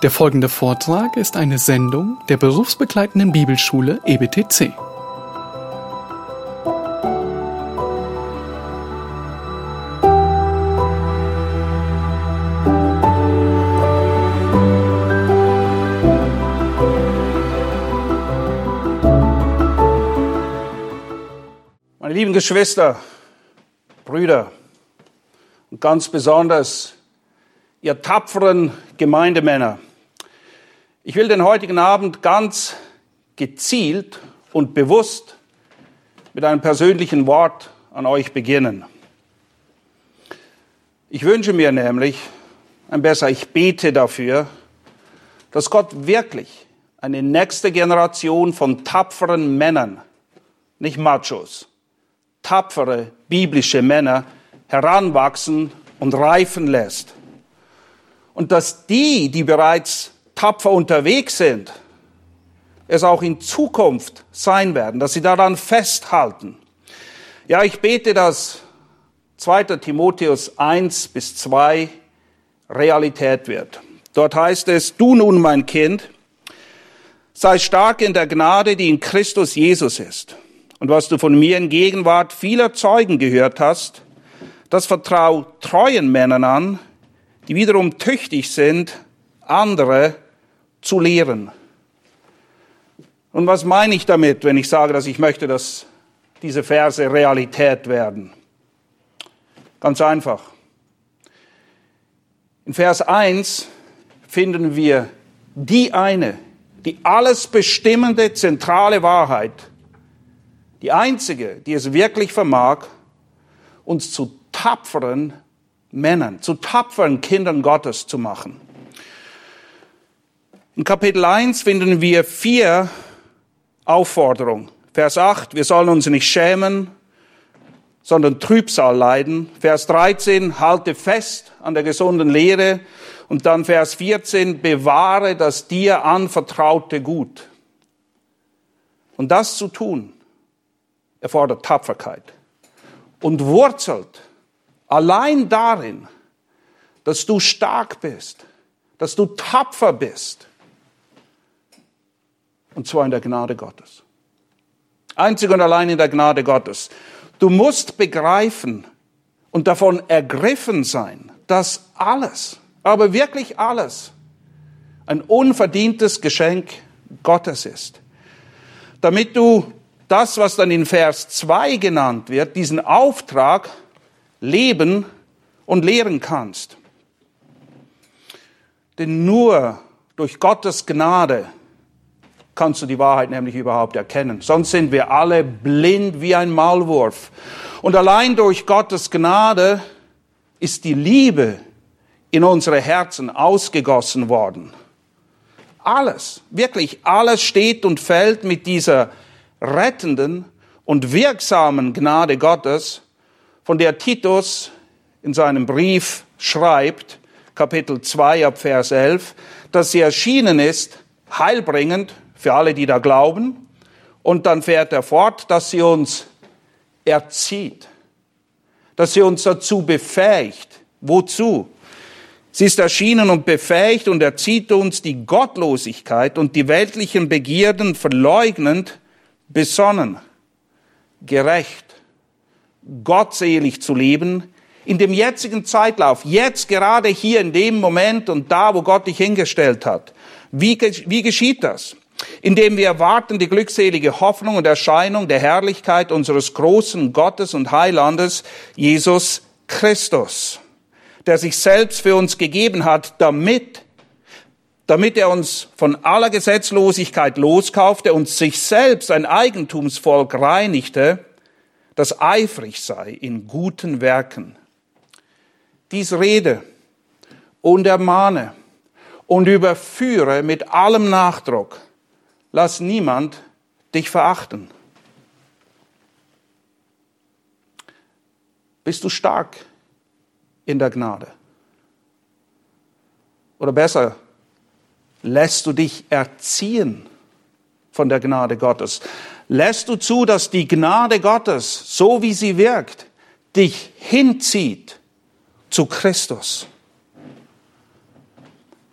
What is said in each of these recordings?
Der folgende Vortrag ist eine Sendung der berufsbegleitenden Bibelschule EBTC. Meine lieben Geschwister, Brüder und ganz besonders ihr tapferen Gemeindemänner, ich will den heutigen Abend ganz gezielt und bewusst mit einem persönlichen Wort an euch beginnen. Ich wünsche mir nämlich, ein besser, ich bete dafür, dass Gott wirklich eine nächste Generation von tapferen Männern, nicht Machos, tapfere biblische Männer heranwachsen und reifen lässt. Und dass die, die bereits tapfer unterwegs sind, es auch in Zukunft sein werden, dass sie daran festhalten. Ja, ich bete, dass 2. Timotheus 1 bis 2 Realität wird. Dort heißt es, du nun, mein Kind, sei stark in der Gnade, die in Christus Jesus ist. Und was du von mir in Gegenwart vieler Zeugen gehört hast, das vertrau treuen Männern an, die wiederum tüchtig sind, andere zu lehren. Und was meine ich damit, wenn ich sage, dass ich möchte, dass diese Verse Realität werden? Ganz einfach. In Vers 1 finden wir die eine, die alles bestimmende zentrale Wahrheit, die einzige, die es wirklich vermag, uns zu tapferen Männern, zu tapferen Kindern Gottes zu machen. In Kapitel 1 finden wir vier Aufforderungen. Vers 8, wir sollen uns nicht schämen, sondern Trübsal leiden. Vers 13, halte fest an der gesunden Lehre. Und dann Vers 14, bewahre das dir anvertraute Gut. Und das zu tun, erfordert Tapferkeit und wurzelt allein darin, dass du stark bist, dass du tapfer bist. Und zwar in der Gnade Gottes. Einzig und allein in der Gnade Gottes. Du musst begreifen und davon ergriffen sein, dass alles, aber wirklich alles, ein unverdientes Geschenk Gottes ist. Damit du das, was dann in Vers 2 genannt wird, diesen Auftrag leben und lehren kannst. Denn nur durch Gottes Gnade kannst du die Wahrheit nämlich überhaupt erkennen. Sonst sind wir alle blind wie ein Maulwurf. Und allein durch Gottes Gnade ist die Liebe in unsere Herzen ausgegossen worden. Alles, wirklich alles steht und fällt mit dieser rettenden und wirksamen Gnade Gottes, von der Titus in seinem Brief schreibt, Kapitel 2 ab Vers 11, dass sie erschienen ist, heilbringend für alle, die da glauben. Und dann fährt er fort, dass sie uns erzieht, dass sie uns dazu befähigt. Wozu? Sie ist erschienen und befähigt und erzieht uns die Gottlosigkeit und die weltlichen Begierden verleugnend, besonnen, gerecht, gottselig zu leben, in dem jetzigen Zeitlauf, jetzt gerade hier in dem Moment und da, wo Gott dich hingestellt hat. Wie, wie geschieht das? Indem wir erwarten die glückselige Hoffnung und Erscheinung der Herrlichkeit unseres großen Gottes und Heilandes, Jesus Christus, der sich selbst für uns gegeben hat, damit damit er uns von aller Gesetzlosigkeit loskaufte und sich selbst ein Eigentumsvolk reinigte, das eifrig sei in guten Werken. Dies rede und ermahne und überführe mit allem Nachdruck. Lass niemand dich verachten. Bist du stark in der Gnade? Oder besser, Lässt du dich erziehen von der Gnade Gottes? Lässt du zu, dass die Gnade Gottes, so wie sie wirkt, dich hinzieht zu Christus?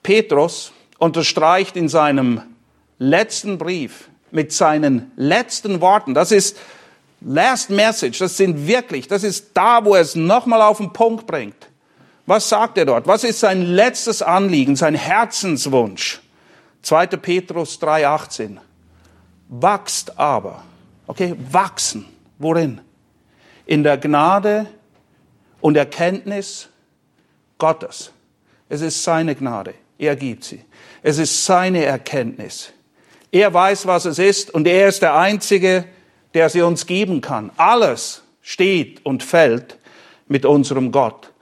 Petrus unterstreicht in seinem letzten Brief mit seinen letzten Worten. Das ist Last Message. Das sind wirklich, das ist da, wo er es nochmal auf den Punkt bringt. Was sagt er dort? Was ist sein letztes Anliegen, sein Herzenswunsch? 2. Petrus 3,18. Wachst aber. Okay, wachsen. Worin? In der Gnade und Erkenntnis Gottes. Es ist seine Gnade. Er gibt sie. Es ist seine Erkenntnis. Er weiß, was es ist und er ist der Einzige, der sie uns geben kann. Alles steht und fällt mit unserem Gott.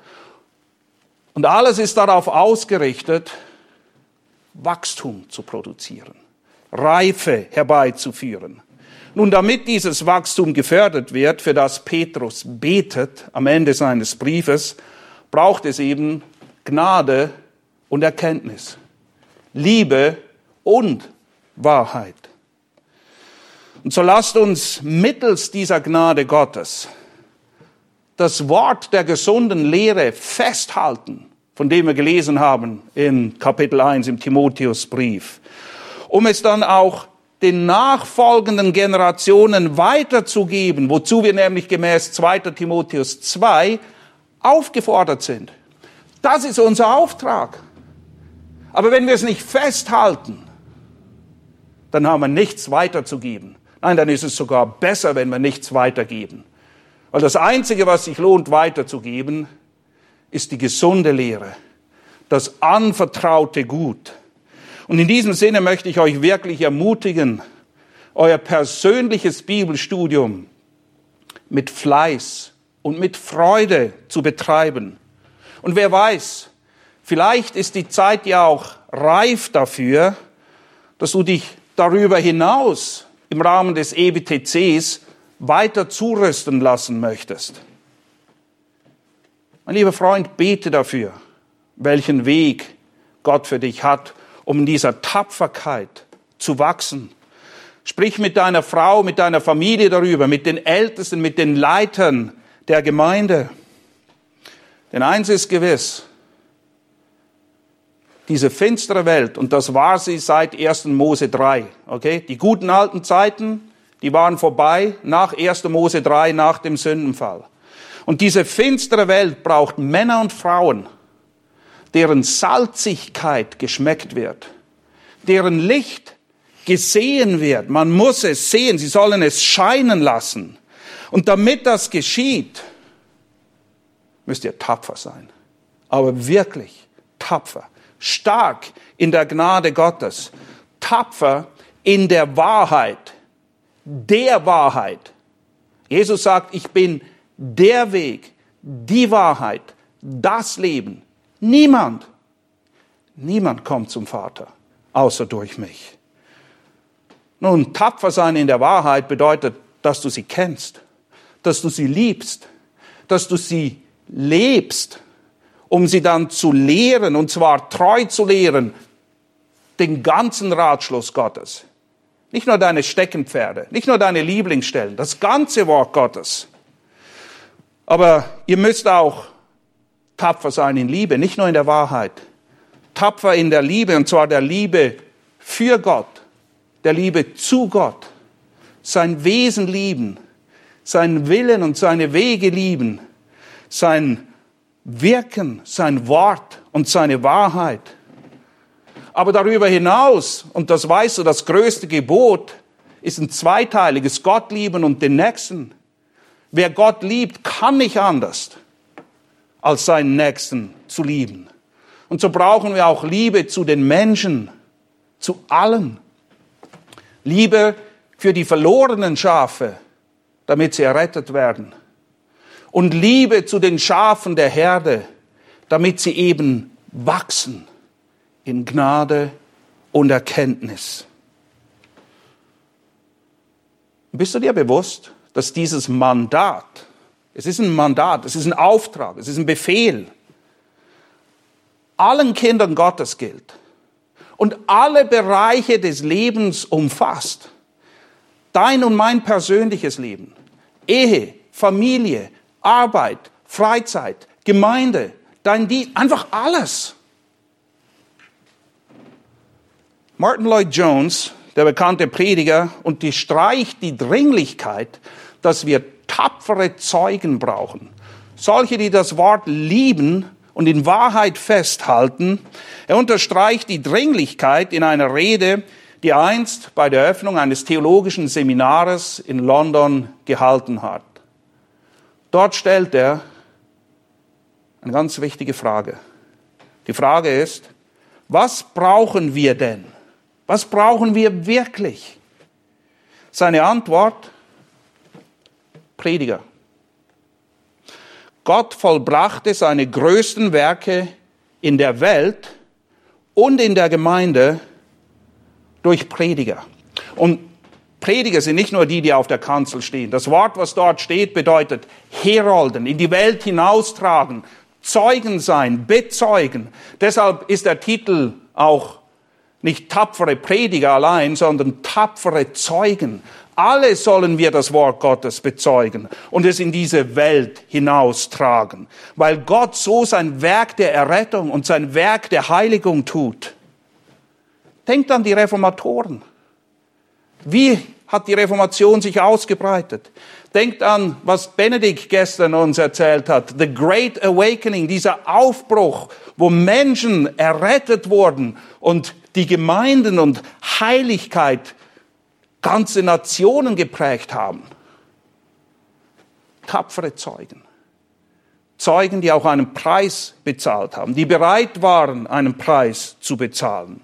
Und alles ist darauf ausgerichtet, Wachstum zu produzieren, Reife herbeizuführen. Nun, damit dieses Wachstum gefördert wird, für das Petrus betet am Ende seines Briefes, braucht es eben Gnade und Erkenntnis, Liebe und Wahrheit. Und so lasst uns mittels dieser Gnade Gottes das Wort der gesunden Lehre festhalten, von dem wir gelesen haben in Kapitel 1 im Timotheusbrief, um es dann auch den nachfolgenden Generationen weiterzugeben, wozu wir nämlich gemäß 2. Timotheus 2 aufgefordert sind. Das ist unser Auftrag. Aber wenn wir es nicht festhalten, dann haben wir nichts weiterzugeben. Nein, dann ist es sogar besser, wenn wir nichts weitergeben. Weil das Einzige, was sich lohnt weiterzugeben, ist die gesunde Lehre, das anvertraute Gut. Und in diesem Sinne möchte ich euch wirklich ermutigen, euer persönliches Bibelstudium mit Fleiß und mit Freude zu betreiben. Und wer weiß, vielleicht ist die Zeit ja auch reif dafür, dass du dich darüber hinaus im Rahmen des EBTCs weiter zurüsten lassen möchtest. Mein lieber Freund, bete dafür, welchen Weg Gott für dich hat, um in dieser Tapferkeit zu wachsen. Sprich mit deiner Frau, mit deiner Familie darüber, mit den Ältesten, mit den Leitern der Gemeinde. Denn eins ist gewiss, diese finstere Welt, und das war sie seit 1. Mose 3, okay? Die guten alten Zeiten, die waren vorbei nach 1. Mose 3, nach dem Sündenfall. Und diese finstere Welt braucht Männer und Frauen, deren Salzigkeit geschmeckt wird, deren Licht gesehen wird. Man muss es sehen, sie sollen es scheinen lassen. Und damit das geschieht, müsst ihr tapfer sein. Aber wirklich tapfer. Stark in der Gnade Gottes. Tapfer in der Wahrheit der Wahrheit. Jesus sagt, ich bin der Weg, die Wahrheit, das Leben. Niemand, niemand kommt zum Vater, außer durch mich. Nun, tapfer sein in der Wahrheit bedeutet, dass du sie kennst, dass du sie liebst, dass du sie lebst, um sie dann zu lehren, und zwar treu zu lehren, den ganzen Ratschluss Gottes. Nicht nur deine Steckenpferde, nicht nur deine Lieblingsstellen, das ganze Wort Gottes. Aber ihr müsst auch tapfer sein in Liebe, nicht nur in der Wahrheit. Tapfer in der Liebe, und zwar der Liebe für Gott, der Liebe zu Gott. Sein Wesen lieben, seinen Willen und seine Wege lieben, sein Wirken, sein Wort und seine Wahrheit. Aber darüber hinaus, und das weißt du, das größte Gebot ist ein zweiteiliges, Gott lieben und den Nächsten. Wer Gott liebt, kann nicht anders, als seinen Nächsten zu lieben. Und so brauchen wir auch Liebe zu den Menschen, zu allen. Liebe für die verlorenen Schafe, damit sie errettet werden. Und Liebe zu den Schafen der Herde, damit sie eben wachsen in Gnade und Erkenntnis. Bist du dir bewusst, dass dieses Mandat, es ist ein Mandat, es ist ein Auftrag, es ist ein Befehl, allen Kindern Gottes gilt und alle Bereiche des Lebens umfasst. Dein und mein persönliches Leben, Ehe, Familie, Arbeit, Freizeit, Gemeinde, dein Dienst, einfach alles. Martin Lloyd Jones, der bekannte Prediger, unterstreicht die Dringlichkeit, dass wir tapfere Zeugen brauchen. Solche, die das Wort lieben und in Wahrheit festhalten. Er unterstreicht die Dringlichkeit in einer Rede, die einst bei der Eröffnung eines theologischen Seminares in London gehalten hat. Dort stellt er eine ganz wichtige Frage. Die Frage ist, was brauchen wir denn? Was brauchen wir wirklich? Seine Antwort, Prediger. Gott vollbrachte seine größten Werke in der Welt und in der Gemeinde durch Prediger. Und Prediger sind nicht nur die, die auf der Kanzel stehen. Das Wort, was dort steht, bedeutet Herolden, in die Welt hinaustragen, Zeugen sein, bezeugen. Deshalb ist der Titel auch nicht tapfere Prediger allein, sondern tapfere Zeugen. Alle sollen wir das Wort Gottes bezeugen und es in diese Welt hinaustragen, weil Gott so sein Werk der Errettung und sein Werk der Heiligung tut. Denkt an die Reformatoren. Wie hat die Reformation sich ausgebreitet? Denkt an, was Benedikt gestern uns erzählt hat. The Great Awakening, dieser Aufbruch, wo Menschen errettet wurden und die Gemeinden und Heiligkeit ganze Nationen geprägt haben. Tapfere Zeugen. Zeugen, die auch einen Preis bezahlt haben, die bereit waren, einen Preis zu bezahlen.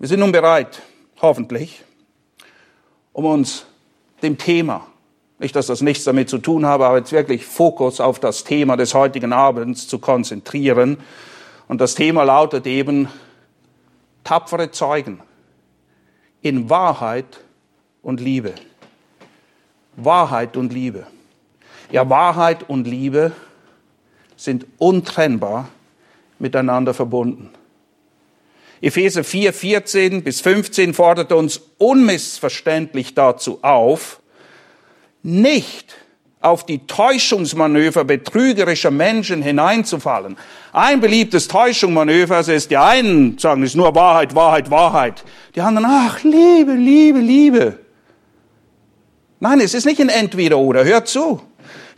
Wir sind nun bereit, hoffentlich, um uns dem Thema, nicht dass das nichts damit zu tun habe, aber jetzt wirklich Fokus auf das Thema des heutigen Abends zu konzentrieren. Und das Thema lautet eben tapfere Zeugen in Wahrheit und Liebe. Wahrheit und Liebe. Ja, Wahrheit und Liebe sind untrennbar miteinander verbunden. Epheser 4, 14 bis 15 fordert uns unmissverständlich dazu auf, nicht auf die Täuschungsmanöver betrügerischer Menschen hineinzufallen. Ein beliebtes Täuschungsmanöver ist, die einen sagen, es ist nur Wahrheit, Wahrheit, Wahrheit. Die anderen, ach, Liebe, Liebe, Liebe. Nein, es ist nicht ein Entweder-Oder. Hört zu.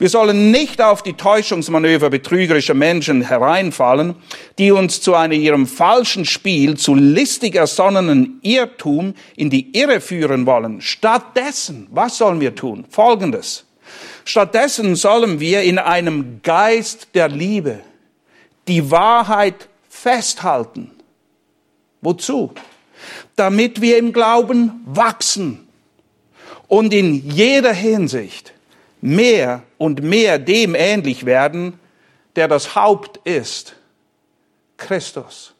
Wir sollen nicht auf die Täuschungsmanöver betrügerischer Menschen hereinfallen, die uns zu einem ihrem falschen Spiel, zu listig ersonnenen Irrtum in die Irre führen wollen. Stattdessen, was sollen wir tun? Folgendes. Stattdessen sollen wir in einem Geist der Liebe die Wahrheit festhalten. Wozu? Damit wir im Glauben wachsen und in jeder Hinsicht mehr und mehr dem ähnlich werden, der das Haupt ist, Christus.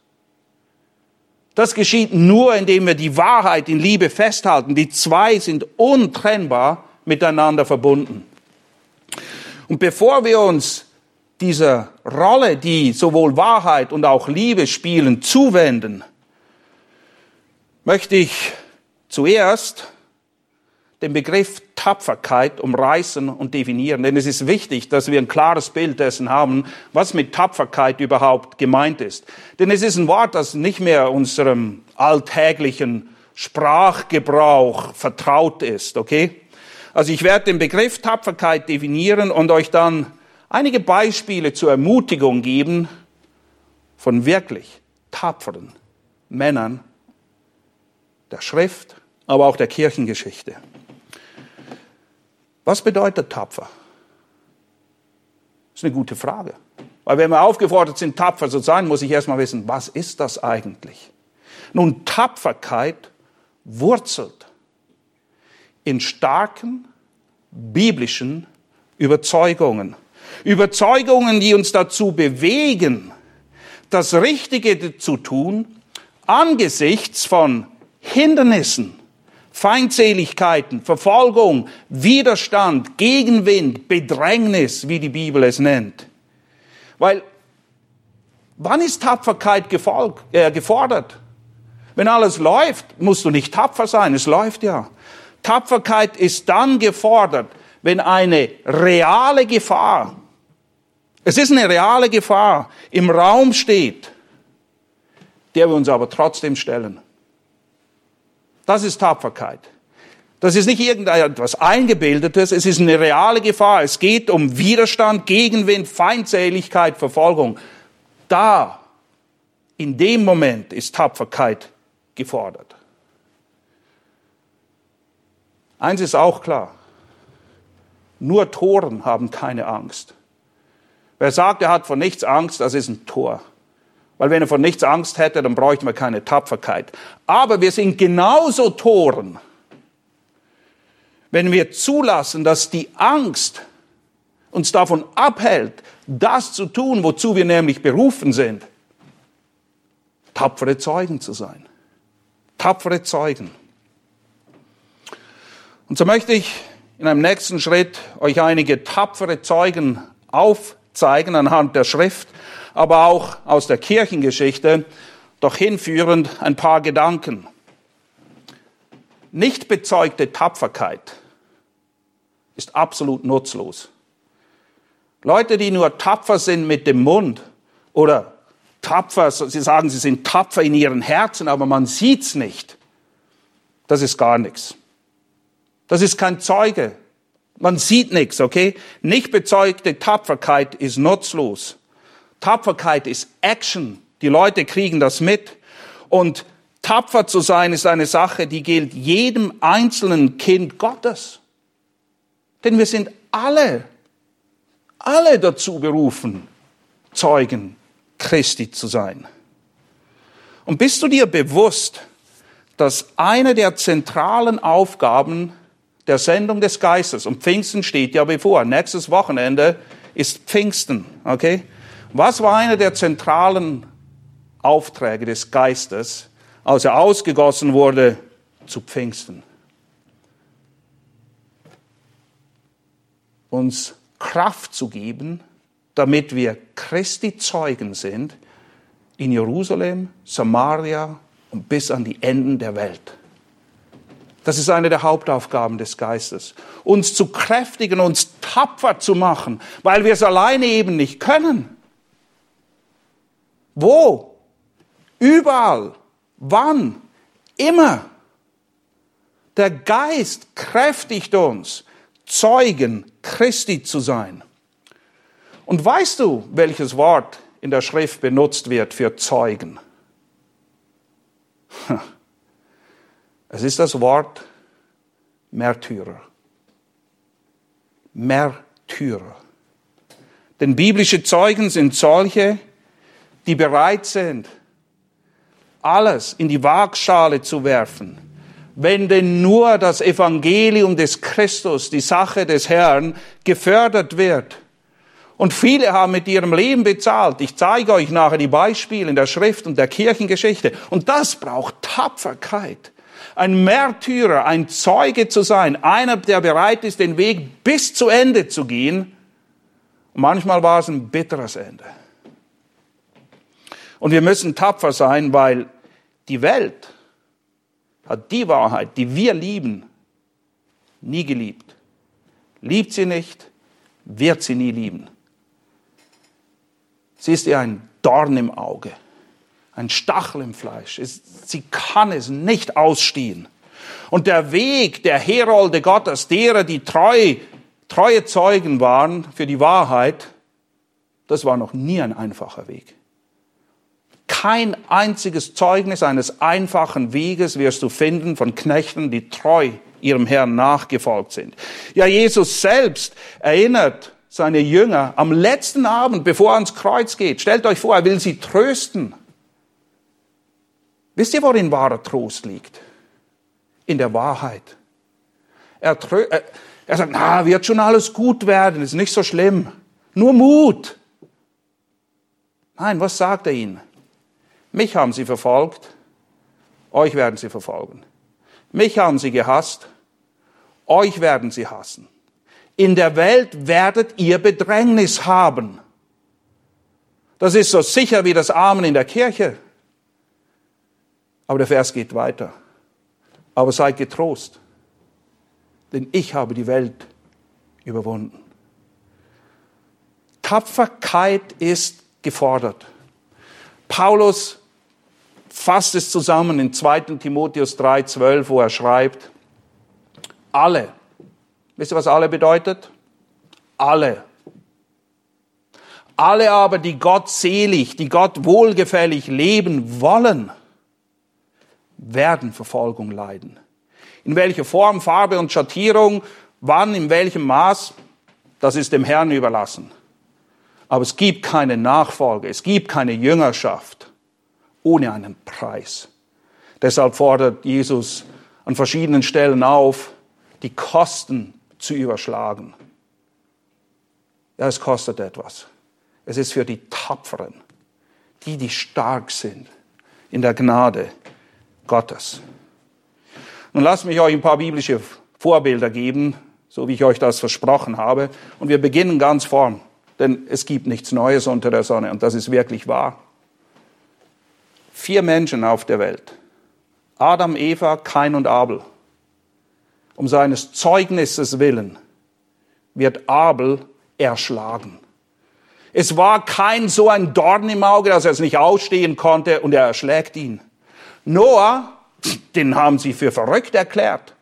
Das geschieht nur, indem wir die Wahrheit in Liebe festhalten. Die zwei sind untrennbar miteinander verbunden. Und bevor wir uns dieser Rolle, die sowohl Wahrheit und auch Liebe spielen, zuwenden, möchte ich zuerst den Begriff Tapferkeit umreißen und definieren. Denn es ist wichtig, dass wir ein klares Bild dessen haben, was mit Tapferkeit überhaupt gemeint ist. Denn es ist ein Wort, das nicht mehr unserem alltäglichen Sprachgebrauch vertraut ist, okay? Also ich werde den Begriff Tapferkeit definieren und euch dann einige Beispiele zur Ermutigung geben von wirklich tapferen Männern der Schrift, aber auch der Kirchengeschichte. Was bedeutet tapfer? Das ist eine gute Frage. Weil wenn wir aufgefordert sind, tapfer zu sein, muss ich erstmal wissen, was ist das eigentlich? Nun, Tapferkeit wurzelt in starken biblischen Überzeugungen. Überzeugungen, die uns dazu bewegen, das Richtige zu tun angesichts von Hindernissen, Feindseligkeiten, Verfolgung, Widerstand, Gegenwind, Bedrängnis, wie die Bibel es nennt. Weil, wann ist Tapferkeit gefolg, äh, gefordert? Wenn alles läuft, musst du nicht tapfer sein, es läuft ja. Tapferkeit ist dann gefordert, wenn eine reale Gefahr Es ist eine reale Gefahr, im Raum steht, der wir uns aber trotzdem stellen. Das ist Tapferkeit. Das ist nicht irgendetwas Eingebildetes, es ist eine reale Gefahr. Es geht um Widerstand, Gegenwind, Feindseligkeit, Verfolgung. Da, in dem Moment ist Tapferkeit gefordert. Eins ist auch klar. Nur Toren haben keine Angst. Wer sagt, er hat vor nichts Angst, das ist ein Tor. Weil wenn er vor nichts Angst hätte, dann bräuchten wir keine Tapferkeit. Aber wir sind genauso Toren, wenn wir zulassen, dass die Angst uns davon abhält, das zu tun, wozu wir nämlich berufen sind, tapfere Zeugen zu sein. Tapfere Zeugen. Und so möchte ich in einem nächsten Schritt euch einige tapfere Zeugen aufzeigen anhand der Schrift, aber auch aus der Kirchengeschichte, doch hinführend ein paar Gedanken. Nicht bezeugte Tapferkeit ist absolut nutzlos. Leute, die nur tapfer sind mit dem Mund oder tapfer, sie sagen, sie sind tapfer in ihren Herzen, aber man sieht's nicht. Das ist gar nichts. Das ist kein Zeuge. Man sieht nichts, okay? Nicht bezeugte Tapferkeit ist nutzlos. Tapferkeit ist Action. Die Leute kriegen das mit. Und tapfer zu sein ist eine Sache, die gilt jedem einzelnen Kind Gottes. Denn wir sind alle, alle dazu berufen, Zeugen Christi zu sein. Und bist du dir bewusst, dass eine der zentralen Aufgaben der Sendung des Geistes. Und Pfingsten steht ja bevor. Nächstes Wochenende ist Pfingsten, okay? Was war einer der zentralen Aufträge des Geistes, als er ausgegossen wurde zu Pfingsten? Uns Kraft zu geben, damit wir Christi Zeugen sind in Jerusalem, Samaria und bis an die Enden der Welt. Das ist eine der Hauptaufgaben des Geistes. Uns zu kräftigen, uns tapfer zu machen, weil wir es alleine eben nicht können. Wo? Überall. Wann? Immer. Der Geist kräftigt uns, Zeugen Christi zu sein. Und weißt du, welches Wort in der Schrift benutzt wird für Zeugen? Es ist das Wort Märtyrer. Märtyrer. Denn biblische Zeugen sind solche, die bereit sind, alles in die Waagschale zu werfen, wenn denn nur das Evangelium des Christus, die Sache des Herrn, gefördert wird. Und viele haben mit ihrem Leben bezahlt. Ich zeige euch nachher die Beispiele in der Schrift und der Kirchengeschichte. Und das braucht Tapferkeit ein Märtyrer, ein Zeuge zu sein, einer, der bereit ist, den Weg bis zu Ende zu gehen. Und manchmal war es ein bitteres Ende. Und wir müssen tapfer sein, weil die Welt hat die Wahrheit, die wir lieben, nie geliebt. Liebt sie nicht, wird sie nie lieben. Sie ist ihr ein Dorn im Auge ein Stachel im Fleisch. Sie kann es nicht ausstehen. Und der Weg der Herolde Gottes, derer, die treu, treue Zeugen waren für die Wahrheit, das war noch nie ein einfacher Weg. Kein einziges Zeugnis eines einfachen Weges wirst du finden von Knechten, die treu ihrem Herrn nachgefolgt sind. Ja, Jesus selbst erinnert seine Jünger am letzten Abend, bevor er ans Kreuz geht. Stellt euch vor, er will sie trösten. Wisst ihr, worin wahrer Trost liegt? In der Wahrheit. Er, er sagt, na, wird schon alles gut werden, ist nicht so schlimm. Nur Mut. Nein, was sagt er ihnen? Mich haben sie verfolgt, euch werden sie verfolgen. Mich haben sie gehasst, euch werden sie hassen. In der Welt werdet ihr Bedrängnis haben. Das ist so sicher wie das Amen in der Kirche. Aber der Vers geht weiter. Aber seid getrost, denn ich habe die Welt überwunden. Tapferkeit ist gefordert. Paulus fasst es zusammen in 2. Timotheus 3,12, wo er schreibt, alle, wisst ihr, was alle bedeutet? Alle. Alle aber, die Gott selig, die Gott wohlgefällig leben wollen, werden Verfolgung leiden. In welcher Form, Farbe und Schattierung, wann, in welchem Maß, das ist dem Herrn überlassen. Aber es gibt keine Nachfolge, es gibt keine Jüngerschaft ohne einen Preis. Deshalb fordert Jesus an verschiedenen Stellen auf, die Kosten zu überschlagen. Ja, es kostet etwas. Es ist für die Tapferen, die, die stark sind in der Gnade Gottes. Nun lasst mich euch ein paar biblische Vorbilder geben, so wie ich euch das versprochen habe. Und wir beginnen ganz vorn, denn es gibt nichts Neues unter der Sonne und das ist wirklich wahr. Vier Menschen auf der Welt. Adam, Eva, Kain und Abel. Um seines Zeugnisses willen wird Abel erschlagen. Es war kein so ein Dorn im Auge, dass er es nicht ausstehen konnte und er erschlägt ihn. Noah, den haben sie für verrückt erklärt.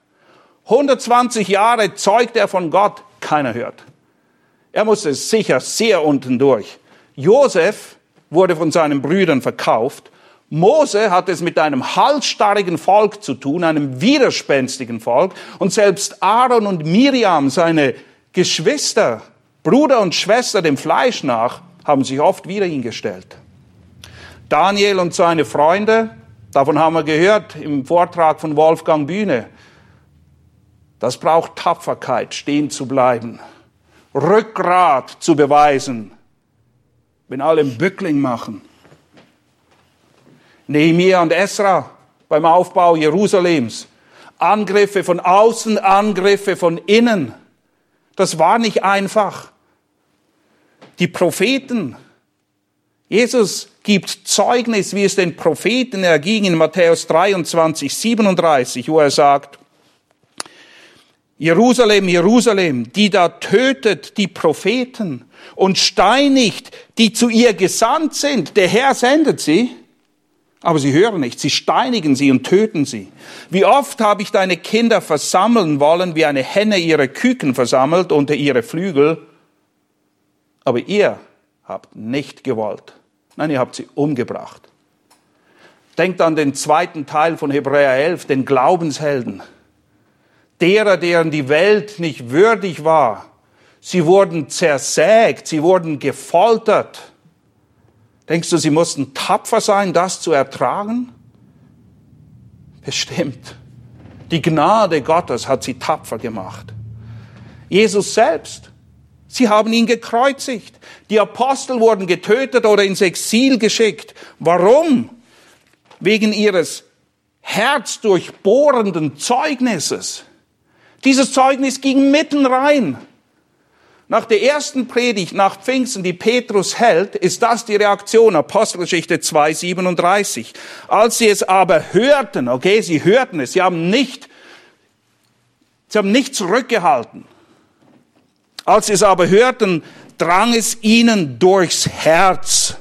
120 Jahre zeugt er von Gott, keiner hört. Er musste sicher sehr unten durch. Josef wurde von seinen Brüdern verkauft. Mose hat es mit einem halsstarrigen Volk zu tun, einem widerspenstigen Volk. Und selbst Aaron und Miriam, seine Geschwister, Bruder und Schwester dem Fleisch nach, haben sich oft wieder ihn gestellt. Daniel und seine Freunde Davon haben wir gehört im Vortrag von Wolfgang Bühne. Das braucht Tapferkeit, stehen zu bleiben, Rückgrat zu beweisen, wenn alle einen Bückling machen. Nehemiah und Esra beim Aufbau Jerusalems. Angriffe von außen, Angriffe von innen. Das war nicht einfach. Die Propheten, Jesus gibt Zeugnis, wie es den Propheten erging in Matthäus 23, 37, wo er sagt, Jerusalem, Jerusalem, die da tötet die Propheten und steinigt, die zu ihr gesandt sind. Der Herr sendet sie, aber sie hören nicht. Sie steinigen sie und töten sie. Wie oft habe ich deine Kinder versammeln wollen, wie eine Henne ihre Küken versammelt unter ihre Flügel, aber ihr habt nicht gewollt. Nein, ihr habt sie umgebracht. Denkt an den zweiten Teil von Hebräer 11, den Glaubenshelden. Derer, deren die Welt nicht würdig war. Sie wurden zersägt, sie wurden gefoltert. Denkst du, sie mussten tapfer sein, das zu ertragen? Bestimmt. Die Gnade Gottes hat sie tapfer gemacht. Jesus selbst Sie haben ihn gekreuzigt. Die Apostel wurden getötet oder ins Exil geschickt. Warum? Wegen ihres herzdurchbohrenden Zeugnisses. Dieses Zeugnis ging mitten rein. Nach der ersten Predigt nach Pfingsten, die Petrus hält, ist das die Reaktion, Apostelgeschichte 2,37. Als sie es aber hörten, okay, sie hörten es, sie haben nicht, sie haben nicht zurückgehalten. Als sie es aber hörten, drang es ihnen durchs Herz.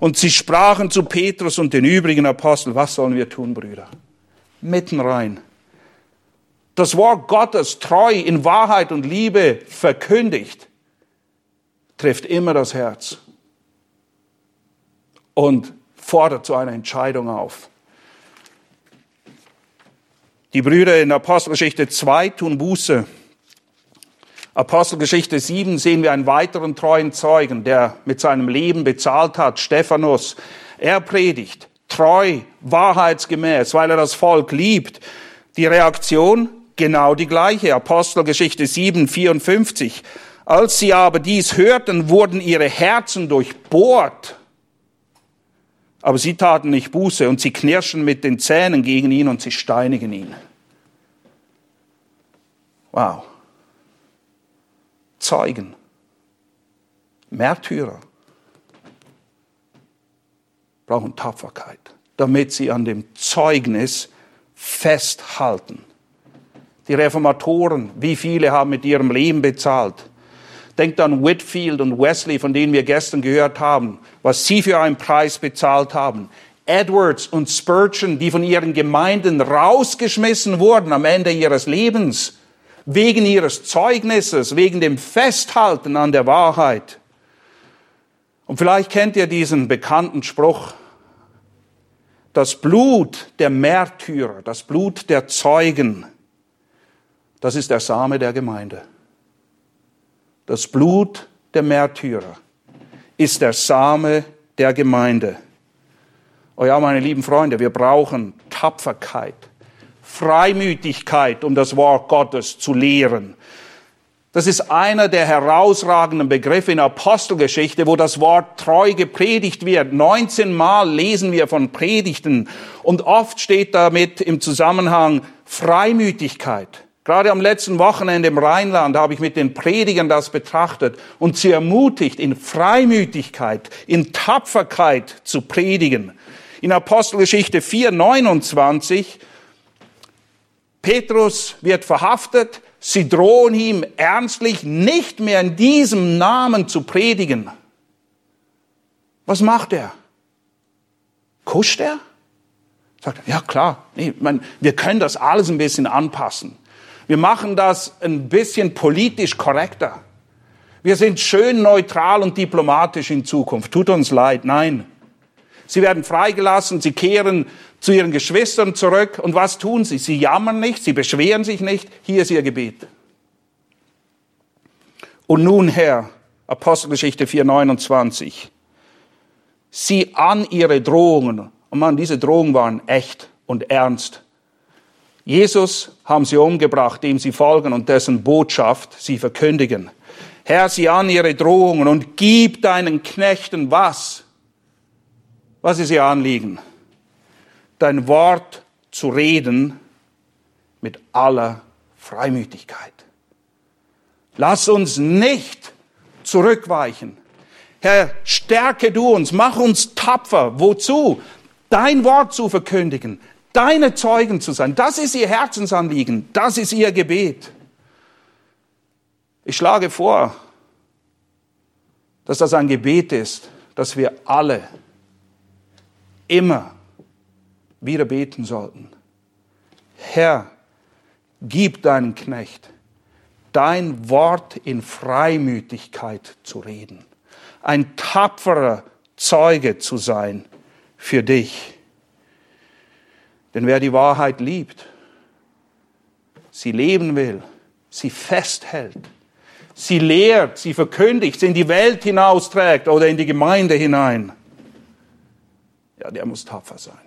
Und sie sprachen zu Petrus und den übrigen Aposteln, was sollen wir tun, Brüder? Mitten rein. Das Wort Gottes treu in Wahrheit und Liebe verkündigt, trifft immer das Herz und fordert zu einer Entscheidung auf. Die Brüder in Apostelgeschichte 2 tun Buße Apostelgeschichte 7 sehen wir einen weiteren treuen Zeugen, der mit seinem Leben bezahlt hat, Stephanus. Er predigt treu, wahrheitsgemäß, weil er das Volk liebt. Die Reaktion genau die gleiche. Apostelgeschichte 7, 54. Als sie aber dies hörten, wurden ihre Herzen durchbohrt. Aber sie taten nicht Buße und sie knirschen mit den Zähnen gegen ihn und sie steinigen ihn. Wow. Zeugen, Märtyrer brauchen Tapferkeit, damit sie an dem Zeugnis festhalten. Die Reformatoren, wie viele haben mit ihrem Leben bezahlt? Denkt an Whitfield und Wesley, von denen wir gestern gehört haben, was sie für einen Preis bezahlt haben. Edwards und Spurgeon, die von ihren Gemeinden rausgeschmissen wurden am Ende ihres Lebens, wegen ihres Zeugnisses, wegen dem Festhalten an der Wahrheit. Und vielleicht kennt ihr diesen bekannten Spruch, das Blut der Märtyrer, das Blut der Zeugen, das ist der Same der Gemeinde. Das Blut der Märtyrer ist der Same der Gemeinde. Oh ja, meine lieben Freunde, wir brauchen Tapferkeit, Freimütigkeit, um das Wort Gottes zu lehren. Das ist einer der herausragenden Begriffe in Apostelgeschichte, wo das Wort treu gepredigt wird. 19 Mal lesen wir von Predigten und oft steht damit im Zusammenhang Freimütigkeit. Gerade am letzten Wochenende im Rheinland habe ich mit den Predigern das betrachtet und sie ermutigt, in Freimütigkeit, in Tapferkeit zu predigen in Apostelgeschichte 4, 29, Petrus wird verhaftet, sie drohen ihm ernstlich nicht mehr in diesem Namen zu predigen. Was macht er? Kuscht er? Sagt er, ja klar, nee, man, wir können das alles ein bisschen anpassen. Wir machen das ein bisschen politisch korrekter. Wir sind schön neutral und diplomatisch in Zukunft. Tut uns leid, nein. Sie werden freigelassen, sie kehren zu ihren Geschwistern zurück. Und was tun sie? Sie jammern nicht, sie beschweren sich nicht. Hier ist ihr Gebet. Und nun, Herr, Apostelgeschichte 4,29. Sie an ihre Drohungen. Und man, diese Drohungen waren echt und ernst. Jesus haben sie umgebracht, dem sie folgen und dessen Botschaft sie verkündigen. Herr, sie an ihre Drohungen und gib deinen Knechten was? Was ist Ihr Anliegen? Dein Wort zu reden mit aller Freimütigkeit. Lass uns nicht zurückweichen. Herr, stärke du uns, mach uns tapfer. Wozu? Dein Wort zu verkündigen, deine Zeugen zu sein. Das ist ihr Herzensanliegen, das ist ihr Gebet. Ich schlage vor, dass das ein Gebet ist, dass wir alle immer wieder beten sollten. Herr, gib deinen Knecht dein Wort in Freimütigkeit zu reden, ein tapferer Zeuge zu sein für dich. Denn wer die Wahrheit liebt, sie leben will, sie festhält, sie lehrt, sie verkündigt, sie in die Welt hinausträgt oder in die Gemeinde hinein, ja, der muss tapfer sein.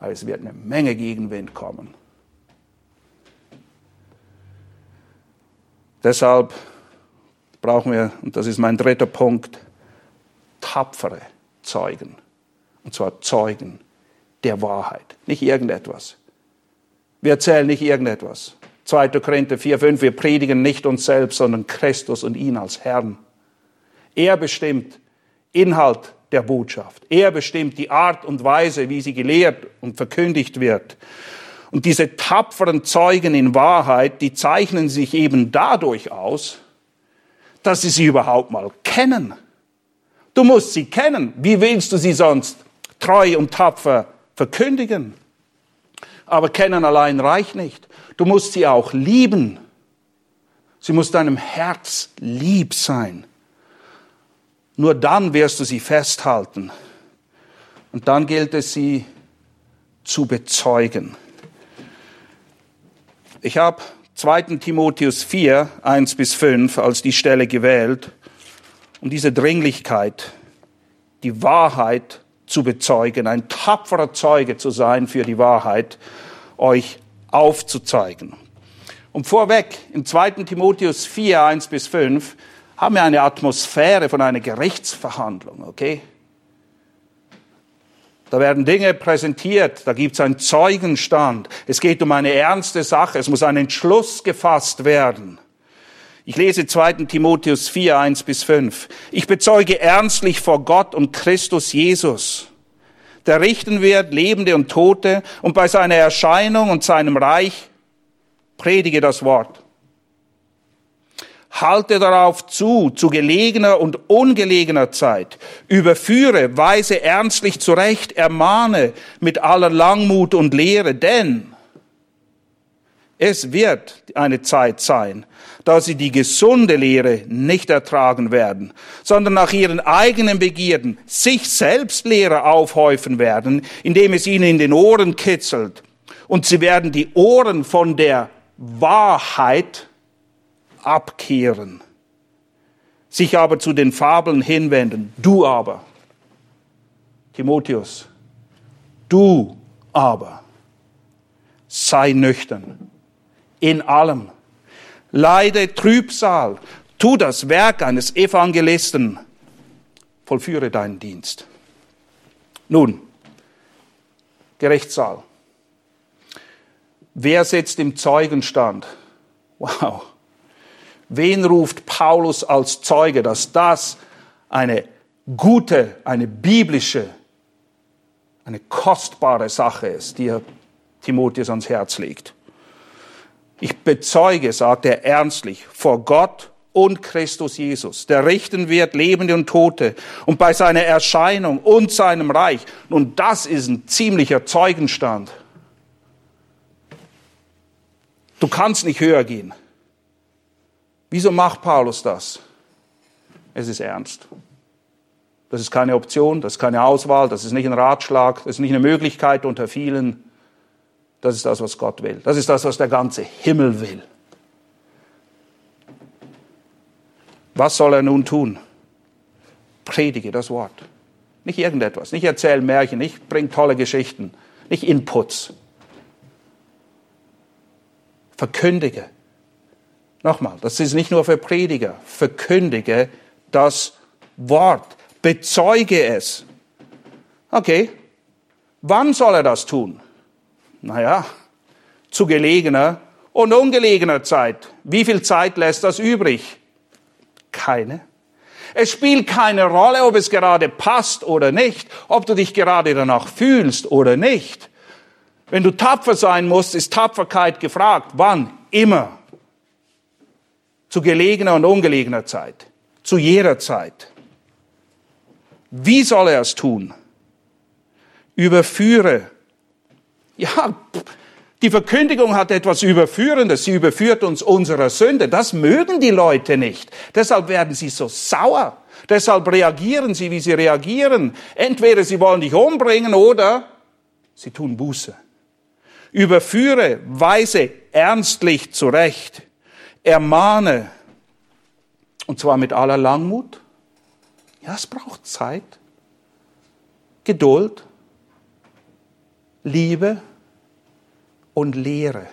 Weil es wird eine Menge Gegenwind kommen. Deshalb brauchen wir, und das ist mein dritter Punkt, tapfere Zeugen. Und zwar Zeugen der Wahrheit, nicht irgendetwas. Wir erzählen nicht irgendetwas. 2. Korinther 4, 5, wir predigen nicht uns selbst, sondern Christus und ihn als Herrn. Er bestimmt Inhalt der Botschaft. Er bestimmt die Art und Weise, wie sie gelehrt und verkündigt wird. Und diese tapferen Zeugen in Wahrheit, die zeichnen sich eben dadurch aus, dass sie sie überhaupt mal kennen. Du musst sie kennen. Wie willst du sie sonst treu und tapfer verkündigen? Aber kennen allein reicht nicht. Du musst sie auch lieben. Sie muss deinem Herz lieb sein. Nur dann wirst du sie festhalten. Und dann gilt es, sie zu bezeugen. Ich habe 2. Timotheus 4, 1 bis 5 als die Stelle gewählt, um diese Dringlichkeit, die Wahrheit zu bezeugen, ein tapferer Zeuge zu sein für die Wahrheit, euch aufzuzeigen. Und vorweg, in 2. Timotheus 4, 1 bis 5, haben wir eine Atmosphäre von einer Gerichtsverhandlung, okay? Da werden Dinge präsentiert, da gibt es einen Zeugenstand. Es geht um eine ernste Sache, es muss ein Entschluss gefasst werden. Ich lese 2. Timotheus 4, 1 bis 5. Ich bezeuge ernstlich vor Gott und Christus Jesus, der richten wird Lebende und Tote und bei seiner Erscheinung und seinem Reich predige das Wort. halte darauf zu, zu gelegener und ungelegener Zeit, überführe, weise ernstlich zurecht, ermahne mit aller Langmut und Lehre, denn es wird eine Zeit sein, da sie die gesunde Lehre nicht ertragen werden, sondern nach ihren eigenen Begierden sich selbst Lehre aufhäufen werden, indem es ihnen in den Ohren kitzelt. Und sie werden die Ohren von der Wahrheit abkehren, sich aber zu den Fabeln hinwenden. Du aber, Timotheus, du aber, sei nüchtern in allem leide Trübsal, tu das Werk eines Evangelisten, vollführe deinen Dienst. Nun, Gerichtssaal. Wer sitzt im Zeugenstand? Wow. Wen ruft Paulus als Zeuge, dass das eine gute, eine biblische, eine kostbare Sache ist, die er Timotheus ans Herz legt? Ich bezeuge, sagt er ernstlich, vor Gott und Christus Jesus, der richten wird Lebende und Tote und bei seiner Erscheinung und seinem Reich. Nun, das ist ein ziemlicher Zeugenstand. Du kannst nicht höher gehen. Wieso macht Paulus das? Es ist ernst. Das ist keine Option, das ist keine Auswahl, das ist nicht ein Ratschlag, das ist nicht eine Möglichkeit unter vielen. Das ist das, was Gott will. Das ist das, was der ganze Himmel will. Was soll er nun tun? Predige das Wort. Nicht irgendetwas. Nicht erzähl Märchen, nicht bring tolle Geschichten, nicht Inputs. Verkündige. Nochmal, das ist nicht nur für Prediger. Verkündige das Wort. Bezeuge es. Okay. Wann soll er das tun? Naja, zu gelegener und ungelegener Zeit. Wie viel Zeit lässt das übrig? Keine. Es spielt keine Rolle, ob es gerade passt oder nicht, ob du dich gerade danach fühlst oder nicht. Wenn du tapfer sein musst, ist Tapferkeit gefragt. Wann? Immer. Zu gelegener und ungelegener Zeit. Zu jeder Zeit. Wie soll er es tun? Überführe ja, die Verkündigung hat etwas Überführendes. Sie überführt uns unserer Sünde. Das mögen die Leute nicht. Deshalb werden sie so sauer. Deshalb reagieren sie, wie sie reagieren. Entweder sie wollen dich umbringen oder sie tun Buße. Überführe, weise ernstlich zurecht. Ermahne. Und zwar mit aller Langmut. Ja, es braucht Zeit. Geduld Liebe und Lehre.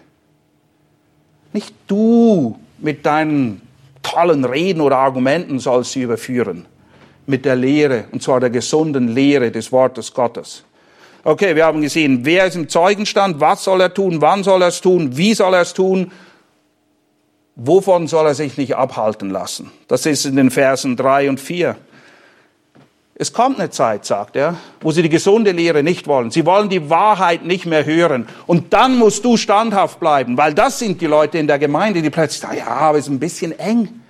Nicht du mit deinen tollen Reden oder Argumenten sollst sie überführen. Mit der Lehre, und zwar der gesunden Lehre des Wortes Gottes. Okay, wir haben gesehen, wer ist im Zeugenstand, was soll er tun, wann soll er es tun, wie soll er es tun, wovon soll er sich nicht abhalten lassen. Das ist in den Versen drei und vier. Es kommt eine Zeit, sagt er, wo sie die gesunde Lehre nicht wollen. Sie wollen die Wahrheit nicht mehr hören. Und dann musst du standhaft bleiben, weil das sind die Leute in der Gemeinde, die plötzlich sagen, ja, aber es ist ein bisschen eng.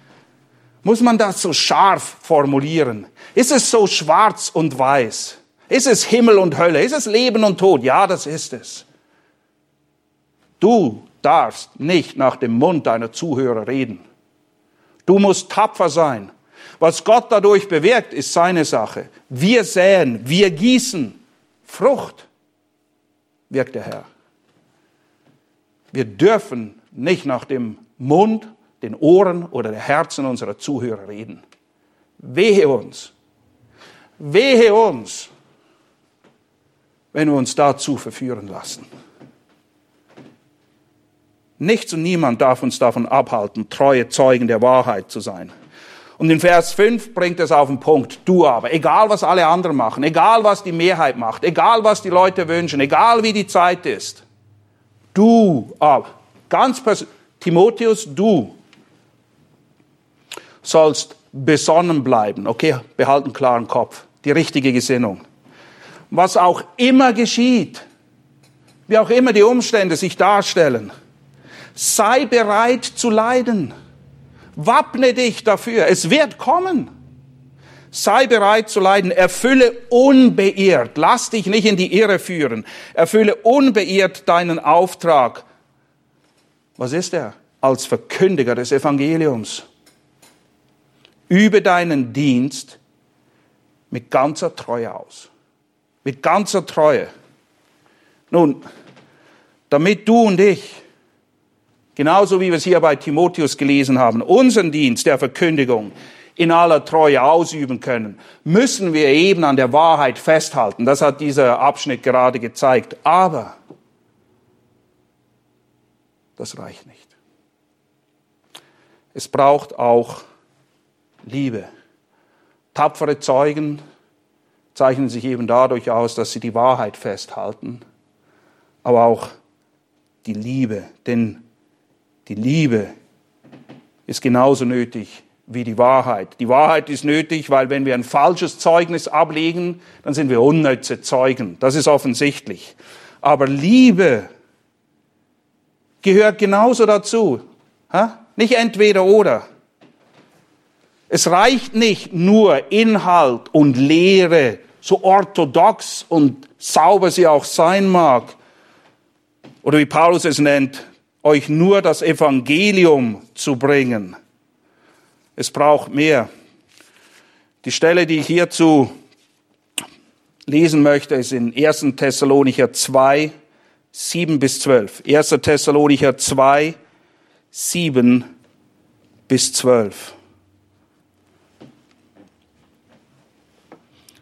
Muss man das so scharf formulieren? Ist es so schwarz und weiß? Ist es Himmel und Hölle? Ist es Leben und Tod? Ja, das ist es. Du darfst nicht nach dem Mund deiner Zuhörer reden. Du musst tapfer sein was Gott dadurch bewirkt, ist seine Sache. Wir säen, wir gießen. Frucht wirkt der Herr. Wir dürfen nicht nach dem Mund, den Ohren oder den Herzen unserer Zuhörer reden. Wehe uns. Wehe uns, wenn wir uns dazu verführen lassen. Nichts und niemand darf uns davon abhalten, treue Zeugen der Wahrheit zu sein. Und in Vers 5 bringt es auf den Punkt, du aber, egal was alle anderen machen, egal was die Mehrheit macht, egal was die Leute wünschen, egal wie die Zeit ist, du aber, ganz persönlich, Timotheus, du sollst besonnen bleiben, okay, behalten klaren Kopf, die richtige Gesinnung. Was auch immer geschieht, wie auch immer die Umstände sich darstellen, sei bereit zu leiden Wappne dich dafür. Es wird kommen. Sei bereit zu leiden. Erfülle unbeirrt. Lass dich nicht in die Irre führen. Erfülle unbeirrt deinen Auftrag. Was ist er? Als Verkündiger des Evangeliums. Übe deinen Dienst mit ganzer Treue aus. Mit ganzer Treue. Nun, damit du und ich, genauso wie wir es hier bei Timotheus gelesen haben, unseren Dienst der Verkündigung in aller Treue ausüben können, müssen wir eben an der Wahrheit festhalten. Das hat dieser Abschnitt gerade gezeigt. Aber das reicht nicht. Es braucht auch Liebe. Tapfere Zeugen zeichnen sich eben dadurch aus, dass sie die Wahrheit festhalten, aber auch die Liebe, denn die Liebe ist genauso nötig wie die Wahrheit. Die Wahrheit ist nötig, weil wenn wir ein falsches Zeugnis ablegen, dann sind wir unnütze Zeugen. Das ist offensichtlich. Aber Liebe gehört genauso dazu. Nicht entweder oder. Es reicht nicht nur Inhalt und Lehre, so orthodox und sauber sie auch sein mag, oder wie Paulus es nennt, euch nur das Evangelium zu bringen. Es braucht mehr. Die Stelle, die ich hierzu lesen möchte, ist in 1. Thessalonicher 2, 7 bis 12. 1. Thessalonicher 2, 7 bis 12.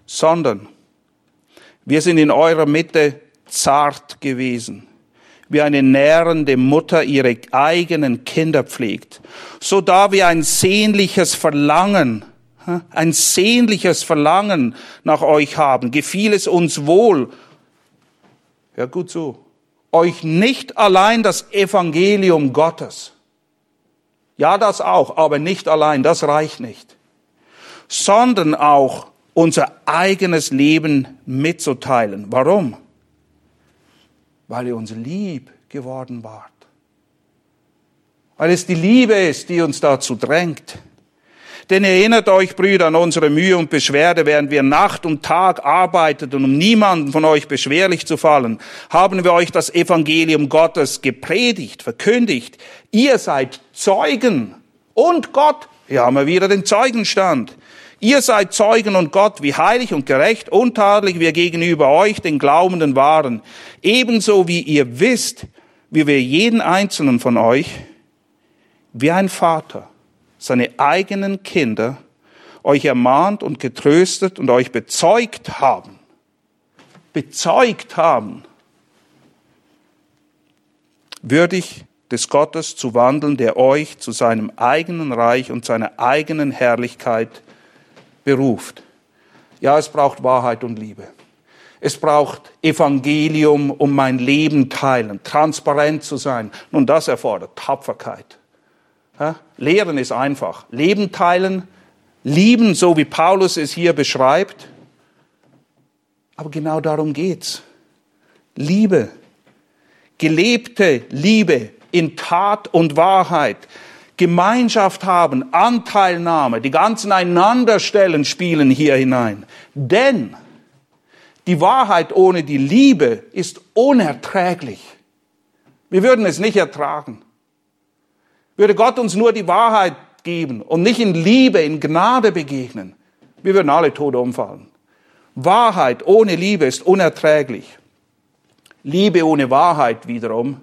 sondern wir sind in eurer Mitte zart gewesen, wie eine nährende Mutter ihre eigenen Kinder pflegt, so da wir ein sehnliches Verlangen, ein sehnliches Verlangen nach euch haben, gefiel es uns wohl, ja gut so, euch nicht allein das Evangelium Gottes, ja das auch, aber nicht allein, das reicht nicht, sondern auch unser eigenes Leben mitzuteilen. Warum? Weil ihr uns lieb geworden wart. Weil es die Liebe ist, die uns dazu drängt. Denn erinnert euch, Brüder, an unsere Mühe und Beschwerde, während wir Nacht und Tag arbeiteten, um niemanden von euch beschwerlich zu fallen, haben wir euch das Evangelium Gottes gepredigt, verkündigt. Ihr seid Zeugen und Gott. Hier haben wir wieder den Zeugenstand. Ihr seid Zeugen und Gott, wie heilig und gerecht, untadelig wir gegenüber euch, den Glaubenden, waren. Ebenso wie ihr wisst, wie wir jeden einzelnen von euch, wie ein Vater, seine eigenen Kinder, euch ermahnt und getröstet und euch bezeugt haben. Bezeugt haben. Würdig des Gottes zu wandeln, der euch zu seinem eigenen Reich und seiner eigenen Herrlichkeit beruft. Ja, es braucht Wahrheit und Liebe. Es braucht Evangelium, um mein Leben teilen, transparent zu sein. Nun, das erfordert Tapferkeit. Ja? Lehren ist einfach. Leben teilen, lieben, so wie Paulus es hier beschreibt. Aber genau darum geht's. Liebe. Gelebte Liebe in Tat und Wahrheit. Gemeinschaft haben, Anteilnahme, die ganzen Einanderstellen spielen hier hinein. Denn die Wahrheit ohne die Liebe ist unerträglich. Wir würden es nicht ertragen. Würde Gott uns nur die Wahrheit geben und nicht in Liebe, in Gnade begegnen, wir würden alle tot umfallen. Wahrheit ohne Liebe ist unerträglich. Liebe ohne Wahrheit wiederum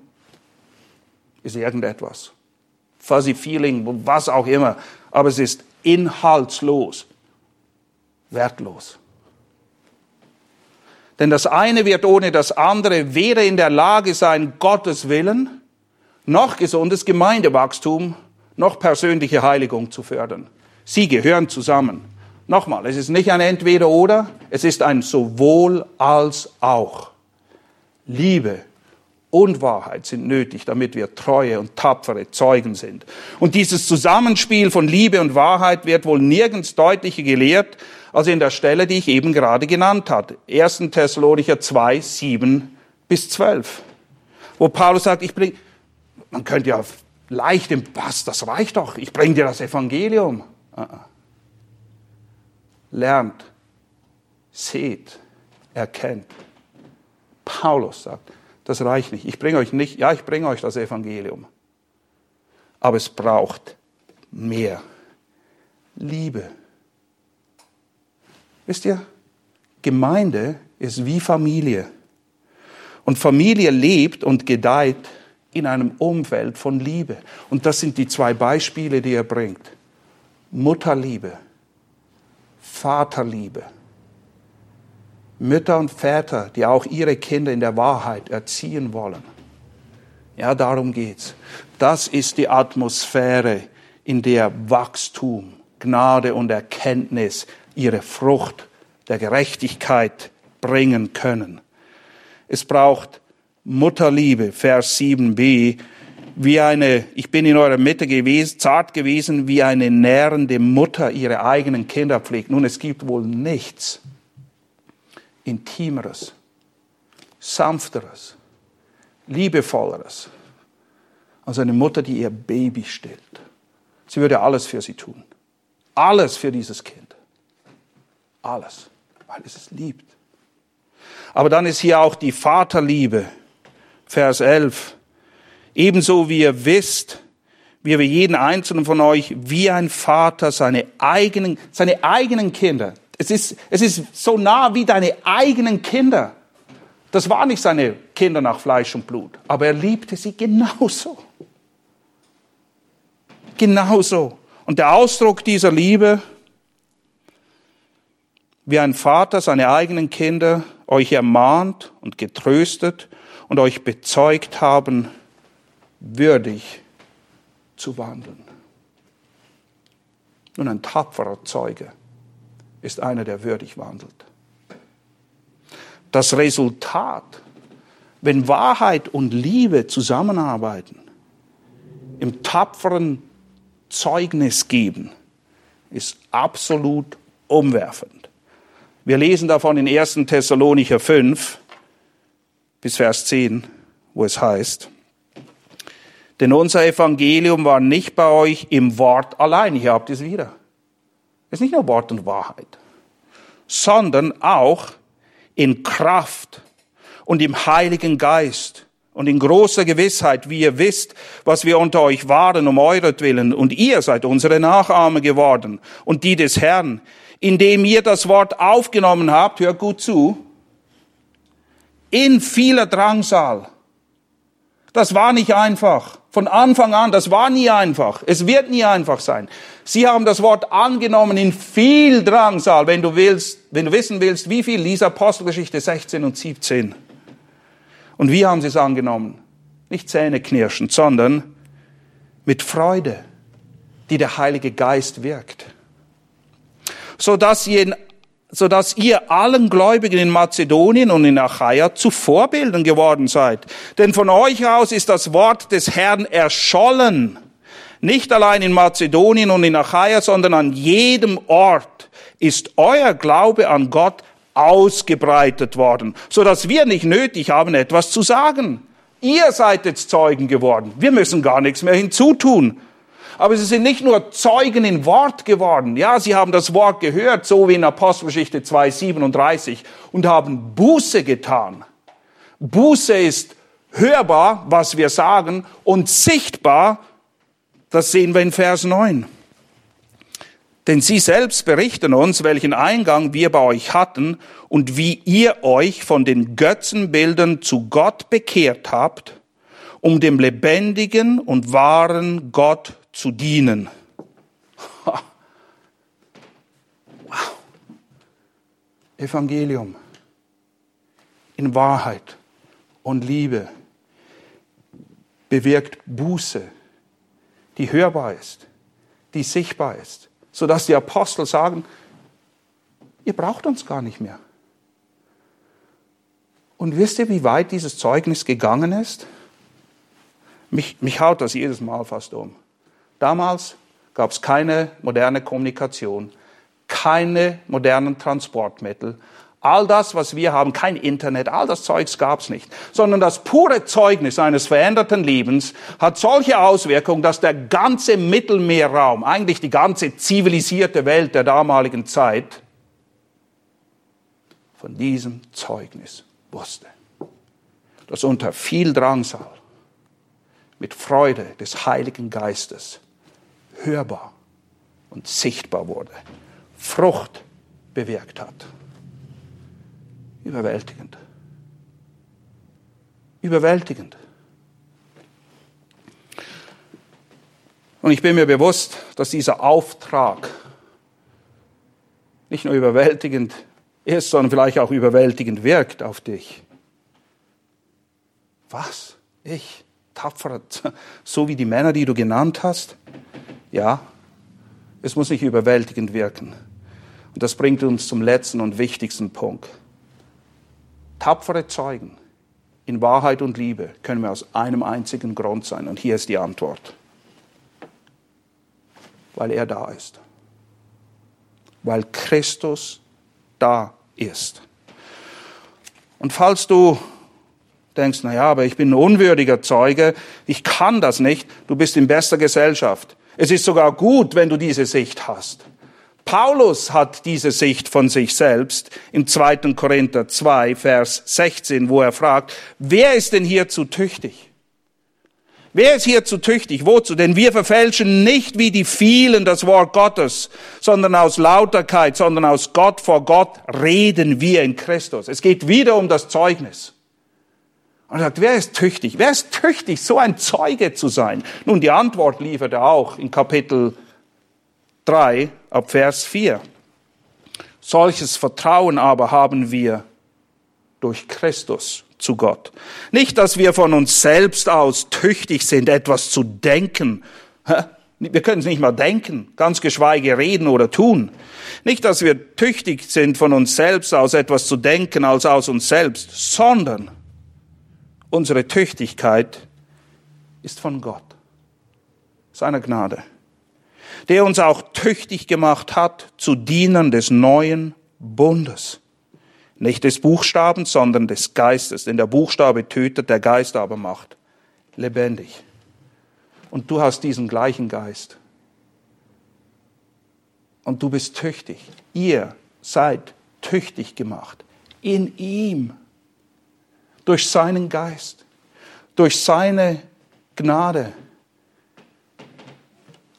ist irgendetwas fuzzy feeling, was auch immer. Aber es ist inhaltslos, wertlos. Denn das eine wird ohne das andere weder in der Lage sein, Gottes Willen, noch gesundes Gemeindewachstum, noch persönliche Heiligung zu fördern. Sie gehören zusammen. Nochmal, es ist nicht ein Entweder-Oder, es ist ein sowohl als auch. Liebe und Wahrheit sind nötig, damit wir treue und tapfere Zeugen sind. Und dieses Zusammenspiel von Liebe und Wahrheit wird wohl nirgends deutlicher gelehrt als in der Stelle, die ich eben gerade genannt habe. 1. Thessalonicher 2, 7 bis 12. Wo Paulus sagt, ich bring, man könnte ja leicht im Pass, das reicht doch, ich bringe dir das Evangelium. Uh -uh. Lernt, seht, erkennt. Paulus sagt, das reicht nicht. Ich bringe euch nicht, ja, ich bringe euch das Evangelium. Aber es braucht mehr. Liebe. Wisst ihr, Gemeinde ist wie Familie. Und Familie lebt und gedeiht in einem Umfeld von Liebe. Und das sind die zwei Beispiele, die er bringt. Mutterliebe, Vaterliebe. Mütter und Väter, die auch ihre Kinder in der Wahrheit erziehen wollen. Ja, darum geht's. Das ist die Atmosphäre, in der Wachstum, Gnade und Erkenntnis ihre Frucht der Gerechtigkeit bringen können. Es braucht Mutterliebe, Vers 7b, wie eine, ich bin in eurer Mitte gewesen, zart gewesen, wie eine nährende Mutter ihre eigenen Kinder pflegt. Nun, es gibt wohl nichts Intimeres, Sanfteres, Liebevolleres als eine Mutter, die ihr Baby stillt. Sie würde alles für sie tun. Alles für dieses Kind. Alles, weil es es liebt. Aber dann ist hier auch die Vaterliebe. Vers 11. Ebenso wie ihr wisst, wie wir jeden einzelnen von euch, wie ein Vater seine eigenen, seine eigenen Kinder. Es ist, es ist so nah wie deine eigenen Kinder. Das waren nicht seine Kinder nach Fleisch und Blut, aber er liebte sie genauso. Genauso. Und der Ausdruck dieser Liebe, wie ein Vater seine eigenen Kinder euch ermahnt und getröstet und euch bezeugt haben, würdig zu wandeln. Nun, ein tapferer Zeuge ist einer, der würdig wandelt. Das Resultat, wenn Wahrheit und Liebe zusammenarbeiten, im tapferen Zeugnis geben, ist absolut umwerfend. Wir lesen davon in 1. Thessalonicher 5 bis Vers 10, wo es heißt, denn unser Evangelium war nicht bei euch im Wort allein. Hier habt ihr es wieder. Es ist nicht nur Wort und Wahrheit, sondern auch in Kraft und im Heiligen Geist und in großer Gewissheit, wie ihr wisst, was wir unter euch waren um euretwillen, und ihr seid unsere Nachahmer geworden und die des Herrn, indem ihr das Wort aufgenommen habt, hört gut zu, in vieler Drangsal. Das war nicht einfach. Von Anfang an, das war nie einfach. Es wird nie einfach sein. Sie haben das Wort angenommen in viel Drangsal. Wenn du willst, wenn du wissen willst, wie viel, lies Apostelgeschichte 16 und 17. Und wie haben sie es angenommen? Nicht zähneknirschend, sondern mit Freude, die der Heilige Geist wirkt. So dass ihr in so dass ihr allen Gläubigen in Mazedonien und in Achaia zu Vorbildern geworden seid. Denn von euch aus ist das Wort des Herrn erschollen. Nicht allein in Mazedonien und in Achaia, sondern an jedem Ort ist euer Glaube an Gott ausgebreitet worden, so dass wir nicht nötig haben, etwas zu sagen. Ihr seid jetzt Zeugen geworden. Wir müssen gar nichts mehr hinzutun. Aber sie sind nicht nur Zeugen in Wort geworden. Ja, sie haben das Wort gehört, so wie in Apostelgeschichte 2,37 und haben Buße getan. Buße ist hörbar, was wir sagen, und sichtbar, das sehen wir in Vers 9. Denn sie selbst berichten uns, welchen Eingang wir bei euch hatten und wie ihr euch von den Götzenbildern zu Gott bekehrt habt, um dem lebendigen und wahren Gott zu dienen. Wow. Evangelium in Wahrheit und Liebe bewirkt Buße, die hörbar ist, die sichtbar ist, sodass die Apostel sagen, ihr braucht uns gar nicht mehr. Und wisst ihr, wie weit dieses Zeugnis gegangen ist? Mich, mich haut das jedes Mal fast um. Damals gab es keine moderne Kommunikation, keine modernen Transportmittel. All das, was wir haben, kein Internet, all das Zeugs gab's nicht, sondern das pure Zeugnis eines veränderten Lebens hat solche Auswirkungen, dass der ganze Mittelmeerraum, eigentlich die ganze zivilisierte Welt der damaligen Zeit, von diesem Zeugnis wusste. Das unter viel Drangsal mit Freude des Heiligen Geistes hörbar und sichtbar wurde, Frucht bewirkt hat. Überwältigend. Überwältigend. Und ich bin mir bewusst, dass dieser Auftrag nicht nur überwältigend ist, sondern vielleicht auch überwältigend wirkt auf dich. Was? Ich? Tapfer? So wie die Männer, die du genannt hast? Ja, es muss nicht überwältigend wirken. Und das bringt uns zum letzten und wichtigsten Punkt. Tapfere Zeugen in Wahrheit und Liebe können wir aus einem einzigen Grund sein. Und hier ist die Antwort. Weil er da ist. Weil Christus da ist. Und falls du denkst, na ja, aber ich bin ein unwürdiger Zeuge, ich kann das nicht, du bist in bester Gesellschaft. Es ist sogar gut, wenn du diese Sicht hast. Paulus hat diese Sicht von sich selbst im 2. Korinther 2, Vers 16, wo er fragt, wer ist denn hier zu tüchtig? Wer ist hier zu tüchtig? Wozu? Denn wir verfälschen nicht wie die vielen das Wort Gottes, sondern aus Lauterkeit, sondern aus Gott vor Gott reden wir in Christus. Es geht wieder um das Zeugnis. Und er sagt, wer ist tüchtig? Wer ist tüchtig, so ein Zeuge zu sein? Nun, die Antwort liefert er auch in Kapitel 3 ab Vers 4. Solches Vertrauen aber haben wir durch Christus zu Gott. Nicht, dass wir von uns selbst aus tüchtig sind, etwas zu denken. Wir können es nicht mal denken, ganz geschweige reden oder tun. Nicht, dass wir tüchtig sind, von uns selbst aus etwas zu denken als aus uns selbst, sondern unsere Tüchtigkeit ist von Gott, seiner Gnade der uns auch tüchtig gemacht hat zu Dienern des neuen Bundes. Nicht des Buchstabens, sondern des Geistes. Denn der Buchstabe tötet, der Geist aber macht lebendig. Und du hast diesen gleichen Geist. Und du bist tüchtig. Ihr seid tüchtig gemacht. In ihm. Durch seinen Geist. Durch seine Gnade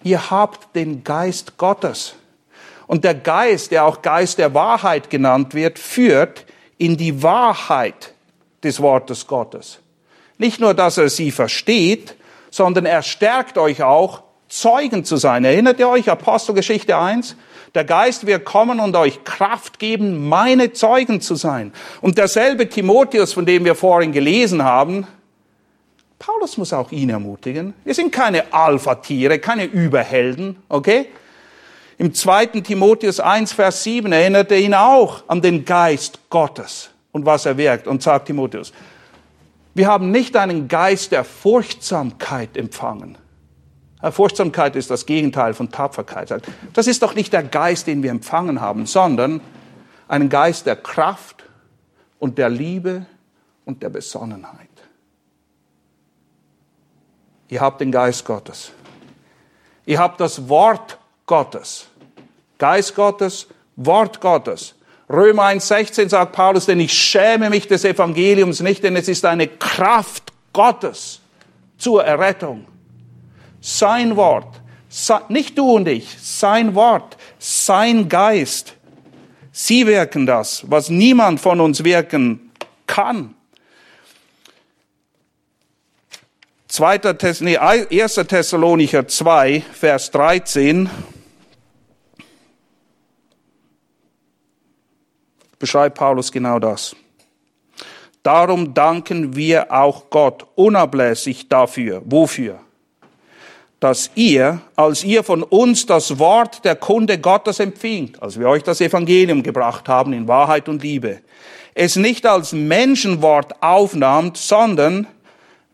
Ihr habt den Geist Gottes. Und der Geist, der auch Geist der Wahrheit genannt wird, führt in die Wahrheit des Wortes Gottes. Nicht nur, dass er sie versteht, sondern er stärkt euch auch, Zeugen zu sein. Erinnert ihr euch, Apostelgeschichte 1? Der Geist wird kommen und euch Kraft geben, meine Zeugen zu sein. Und derselbe Timotheus, von dem wir vorhin gelesen haben, Paulus muss auch ihn ermutigen. Wir sind keine Alpha-Tiere, keine Überhelden, okay? Im 2. Timotheus 1, Vers 7 erinnert er ihn auch an den Geist Gottes und was er wirkt und sagt Timotheus, wir haben nicht einen Geist der Furchtsamkeit empfangen. Furchtsamkeit ist das Gegenteil von Tapferkeit. Das ist doch nicht der Geist, den wir empfangen haben, sondern einen Geist der Kraft und der Liebe und der Besonnenheit. Ihr habt den Geist Gottes. Ihr habt das Wort Gottes. Geist Gottes, Wort Gottes. Römer 1,16 sagt Paulus, denn ich schäme mich des Evangeliums nicht, denn es ist eine Kraft Gottes zur Errettung. Sein Wort, nicht du und ich, sein Wort, sein Geist. Sie wirken das, was niemand von uns wirken kann. 2. Thess nee, 1. Thessalonicher 2, Vers 13 beschreibt Paulus genau das. Darum danken wir auch Gott unablässig dafür. Wofür? Dass ihr, als ihr von uns das Wort der Kunde Gottes empfingt, als wir euch das Evangelium gebracht haben in Wahrheit und Liebe, es nicht als Menschenwort aufnahmt, sondern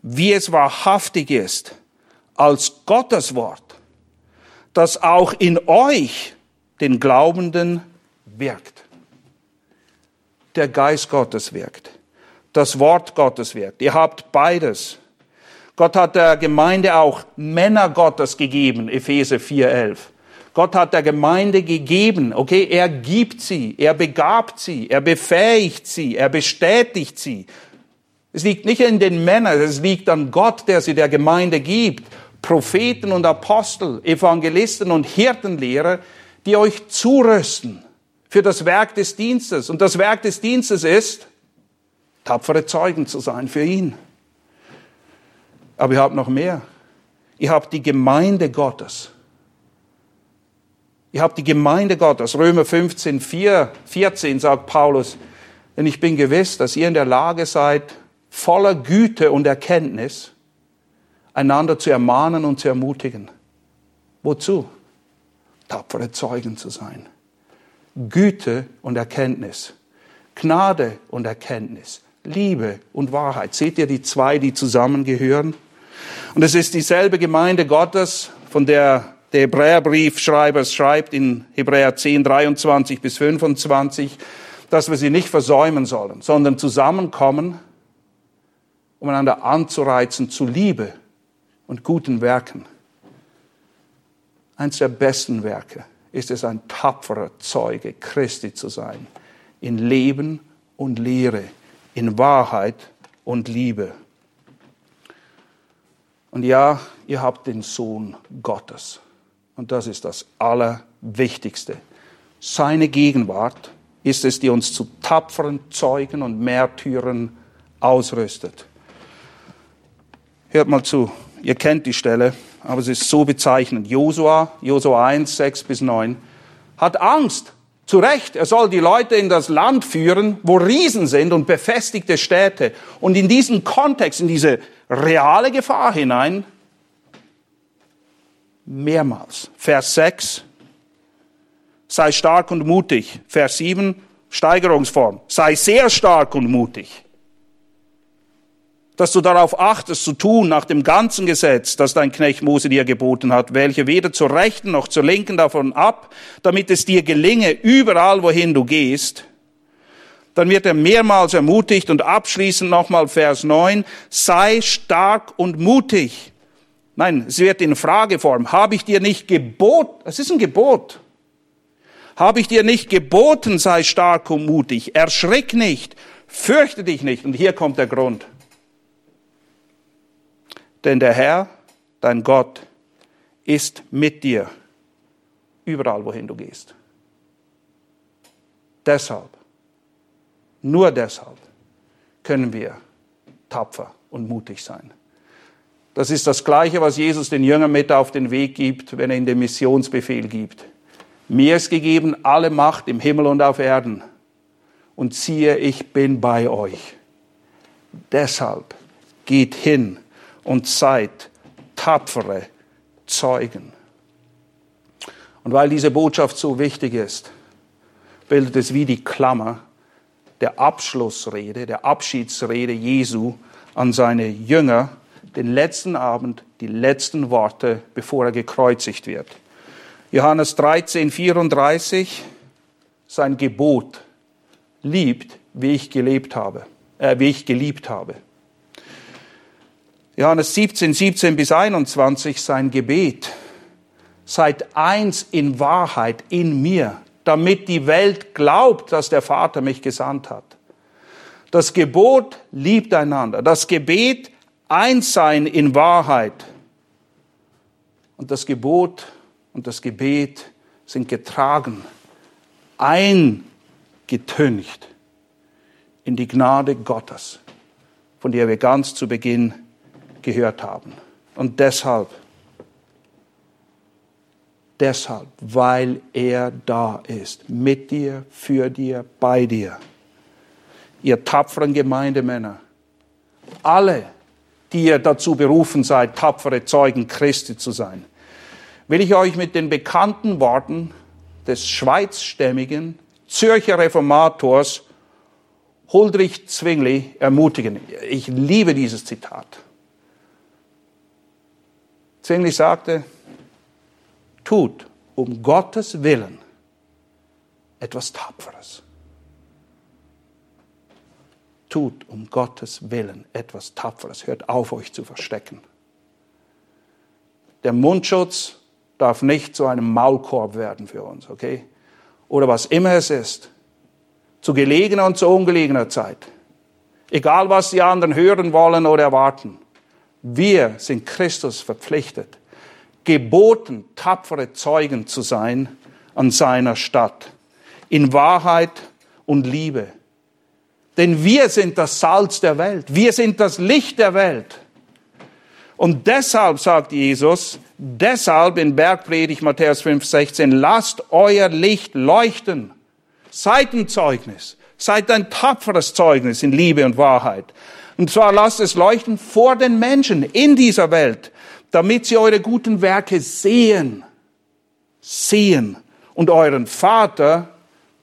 wie es wahrhaftig ist, als Gottes Wort, das auch in euch, den Glaubenden, wirkt. der Geist Gottes wirkt. Das Wort Gottes wirkt. Ihr habt beides. Gott hat der Gemeinde auch Männer Gottes gegeben, Epheser 4,11. Gott hat der Gemeinde gegeben, okay, er gibt sie, er begabt sie, er befähigt sie, er bestätigt sie. Es liegt nicht in den Männern, es liegt an Gott, der sie der Gemeinde gibt. Propheten und Apostel, Evangelisten und Hirtenlehrer, die euch zurüsten für das Werk des Dienstes. Und das Werk des Dienstes ist, tapfere Zeugen zu sein für ihn. Aber ihr habt noch mehr. Ihr habt die Gemeinde Gottes. Ihr habt die Gemeinde Gottes. Römer 15, 4, 14 sagt Paulus, denn ich bin gewiss, dass ihr in der Lage seid, voller Güte und Erkenntnis einander zu ermahnen und zu ermutigen. Wozu? Tapfere Zeugen zu sein. Güte und Erkenntnis. Gnade und Erkenntnis. Liebe und Wahrheit. Seht ihr die zwei, die zusammengehören? Und es ist dieselbe Gemeinde Gottes, von der der Hebräerbriefschreiber schreibt in Hebräer 10, 23 bis 25, dass wir sie nicht versäumen sollen, sondern zusammenkommen, um einander anzureizen zu Liebe und guten Werken. Eins der besten Werke ist es, ein tapferer Zeuge Christi zu sein, in Leben und Lehre, in Wahrheit und Liebe. Und ja, ihr habt den Sohn Gottes. Und das ist das Allerwichtigste. Seine Gegenwart ist es, die uns zu tapferen Zeugen und Märtyrern ausrüstet. Hört mal zu, ihr kennt die Stelle, aber es ist so bezeichnend. Josua, Josua 1, 6 bis 9, hat Angst. Zu Recht, er soll die Leute in das Land führen, wo Riesen sind und befestigte Städte. Und in diesen Kontext, in diese reale Gefahr hinein, mehrmals. Vers 6, sei stark und mutig. Vers 7, Steigerungsform, sei sehr stark und mutig. Dass du darauf achtest, zu tun nach dem ganzen Gesetz, das dein Knecht Mose dir geboten hat, welche weder zur Rechten noch zur Linken davon ab, damit es dir gelinge, überall wohin du gehst. Dann wird er mehrmals ermutigt und abschließend nochmal Vers 9, sei stark und mutig. Nein, es wird in Frageform. Habe ich dir nicht geboten? Es ist ein Gebot. Habe ich dir nicht geboten, sei stark und mutig. Erschrick nicht. Fürchte dich nicht. Und hier kommt der Grund. Denn der Herr, dein Gott, ist mit dir überall, wohin du gehst. Deshalb, nur deshalb können wir tapfer und mutig sein. Das ist das Gleiche, was Jesus den Jüngern mit auf den Weg gibt, wenn er ihnen den Missionsbefehl gibt. Mir ist gegeben alle Macht im Himmel und auf Erden. Und siehe, ich bin bei euch. Deshalb geht hin und seid tapfere Zeugen. Und weil diese Botschaft so wichtig ist, bildet es wie die Klammer der Abschlussrede, der Abschiedsrede Jesu an seine Jünger, den letzten Abend, die letzten Worte, bevor er gekreuzigt wird. Johannes 13, 34, sein Gebot, liebt, wie ich gelebt habe, äh, wie ich geliebt habe. Johannes 17, 17 bis 21, sein Gebet, seid eins in Wahrheit in mir, damit die Welt glaubt, dass der Vater mich gesandt hat. Das Gebot liebt einander. Das Gebet eins sein in Wahrheit. Und das Gebot und das Gebet sind getragen, eingetüncht in die Gnade Gottes, von der wir ganz zu Beginn gehört haben. Und deshalb, deshalb, weil er da ist, mit dir, für dir, bei dir. Ihr tapferen Gemeindemänner, alle, die ihr dazu berufen seid, tapfere Zeugen Christi zu sein, will ich euch mit den bekannten Worten des schweizstämmigen Zürcher Reformators Huldrich Zwingli ermutigen. Ich liebe dieses Zitat. Zwingli sagte, tut um Gottes Willen etwas Tapferes. tut um Gottes Willen etwas Tapferes. Hört auf, euch zu verstecken. Der Mundschutz darf nicht zu einem Maulkorb werden für uns, okay? Oder was immer es ist. Zu gelegener und zu ungelegener Zeit. Egal, was die anderen hören wollen oder erwarten. Wir sind Christus verpflichtet, geboten, tapfere Zeugen zu sein an seiner Stadt. In Wahrheit und Liebe. Denn wir sind das Salz der Welt. Wir sind das Licht der Welt. Und deshalb sagt Jesus, deshalb in Bergpredigt Matthäus 5, 16, lasst euer Licht leuchten. Seid ein Zeugnis. Seid ein tapferes Zeugnis in Liebe und Wahrheit. Und zwar lasst es leuchten vor den Menschen in dieser Welt, damit sie eure guten Werke sehen. Sehen. Und euren Vater,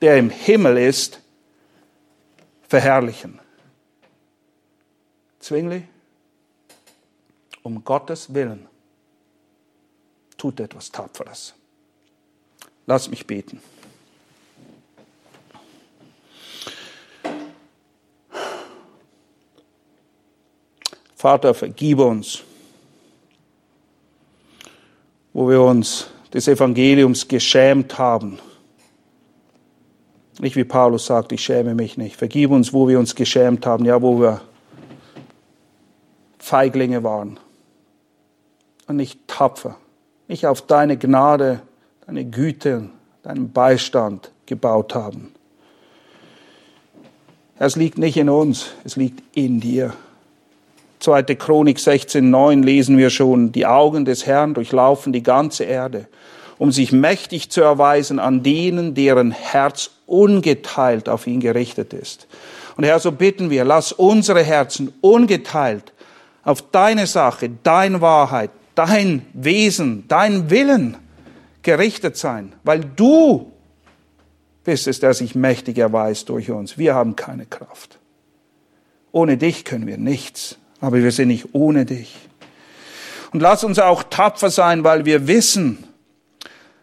der im Himmel ist, verherrlichen. Zwingli, um Gottes Willen, tut etwas Tapferes. Lass mich beten. Vater, vergib uns, wo wir uns des Evangeliums geschämt haben nicht wie Paulus sagt, ich schäme mich nicht. Vergib uns, wo wir uns geschämt haben, ja, wo wir Feiglinge waren. Und nicht tapfer. Nicht auf deine Gnade, deine Güte, deinen Beistand gebaut haben. Es liegt nicht in uns, es liegt in dir. 2. Chronik 16,9 lesen wir schon, die Augen des Herrn durchlaufen die ganze Erde um sich mächtig zu erweisen an denen, deren Herz ungeteilt auf ihn gerichtet ist. Und Herr, so bitten wir, lass unsere Herzen ungeteilt auf deine Sache, deine Wahrheit, dein Wesen, dein Willen gerichtet sein, weil du bist es, der sich mächtig erweist durch uns. Wir haben keine Kraft. Ohne dich können wir nichts, aber wir sind nicht ohne dich. Und lass uns auch tapfer sein, weil wir wissen,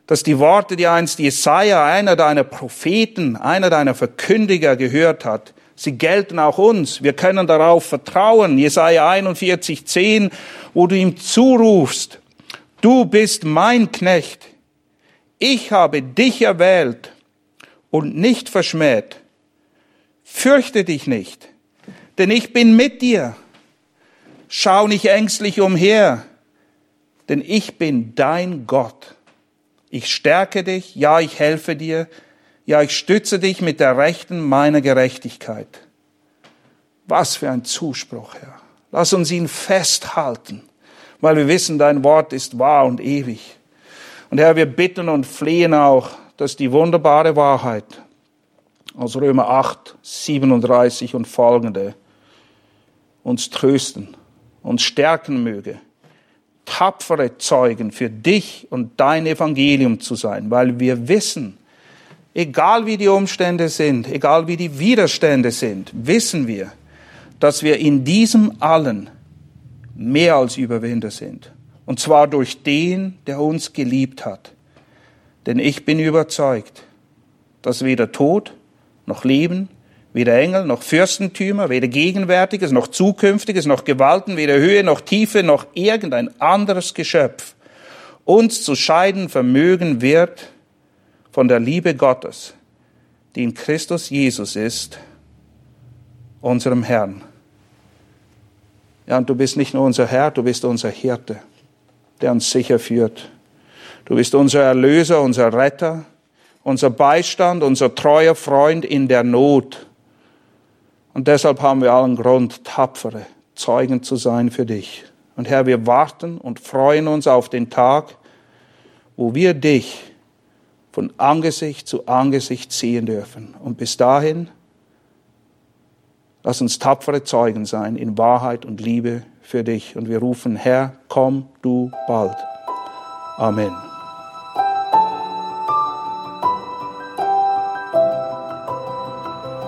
dass die Worte, die einst Jesaja, einer deiner Propheten, einer deiner Verkündiger gehört hat, sie gelten auch uns. Wir können darauf vertrauen. Jesaja 41, 10, wo du ihm zurufst, du bist mein Knecht. Ich habe dich erwählt und nicht verschmäht. Fürchte dich nicht, denn ich bin mit dir. Schau nicht ängstlich umher, denn ich bin dein Gott. Ich stärke dich, ja, ich helfe dir, ja, ich stütze dich mit der Rechten meiner Gerechtigkeit. Was für ein Zuspruch, Herr. Lass uns ihn festhalten, weil wir wissen, dein Wort ist wahr und ewig. Und Herr, wir bitten und flehen auch, dass die wunderbare Wahrheit aus Römer 8, 37 und folgende uns trösten, uns stärken möge tapfere Zeugen für dich und dein Evangelium zu sein, weil wir wissen, egal wie die Umstände sind, egal wie die Widerstände sind, wissen wir, dass wir in diesem allen mehr als Überwinder sind. Und zwar durch den, der uns geliebt hat. Denn ich bin überzeugt, dass weder Tod noch Leben, Weder Engel noch Fürstentümer, weder Gegenwärtiges noch Zukünftiges noch Gewalten, weder Höhe noch Tiefe noch irgendein anderes Geschöpf uns zu scheiden vermögen wird von der Liebe Gottes, die in Christus Jesus ist, unserem Herrn. Ja, und du bist nicht nur unser Herr, du bist unser Hirte, der uns sicher führt. Du bist unser Erlöser, unser Retter, unser Beistand, unser treuer Freund in der Not. Und deshalb haben wir allen Grund, tapfere Zeugen zu sein für dich. Und Herr, wir warten und freuen uns auf den Tag, wo wir dich von Angesicht zu Angesicht sehen dürfen. Und bis dahin, lass uns tapfere Zeugen sein in Wahrheit und Liebe für dich. Und wir rufen, Herr, komm du bald. Amen.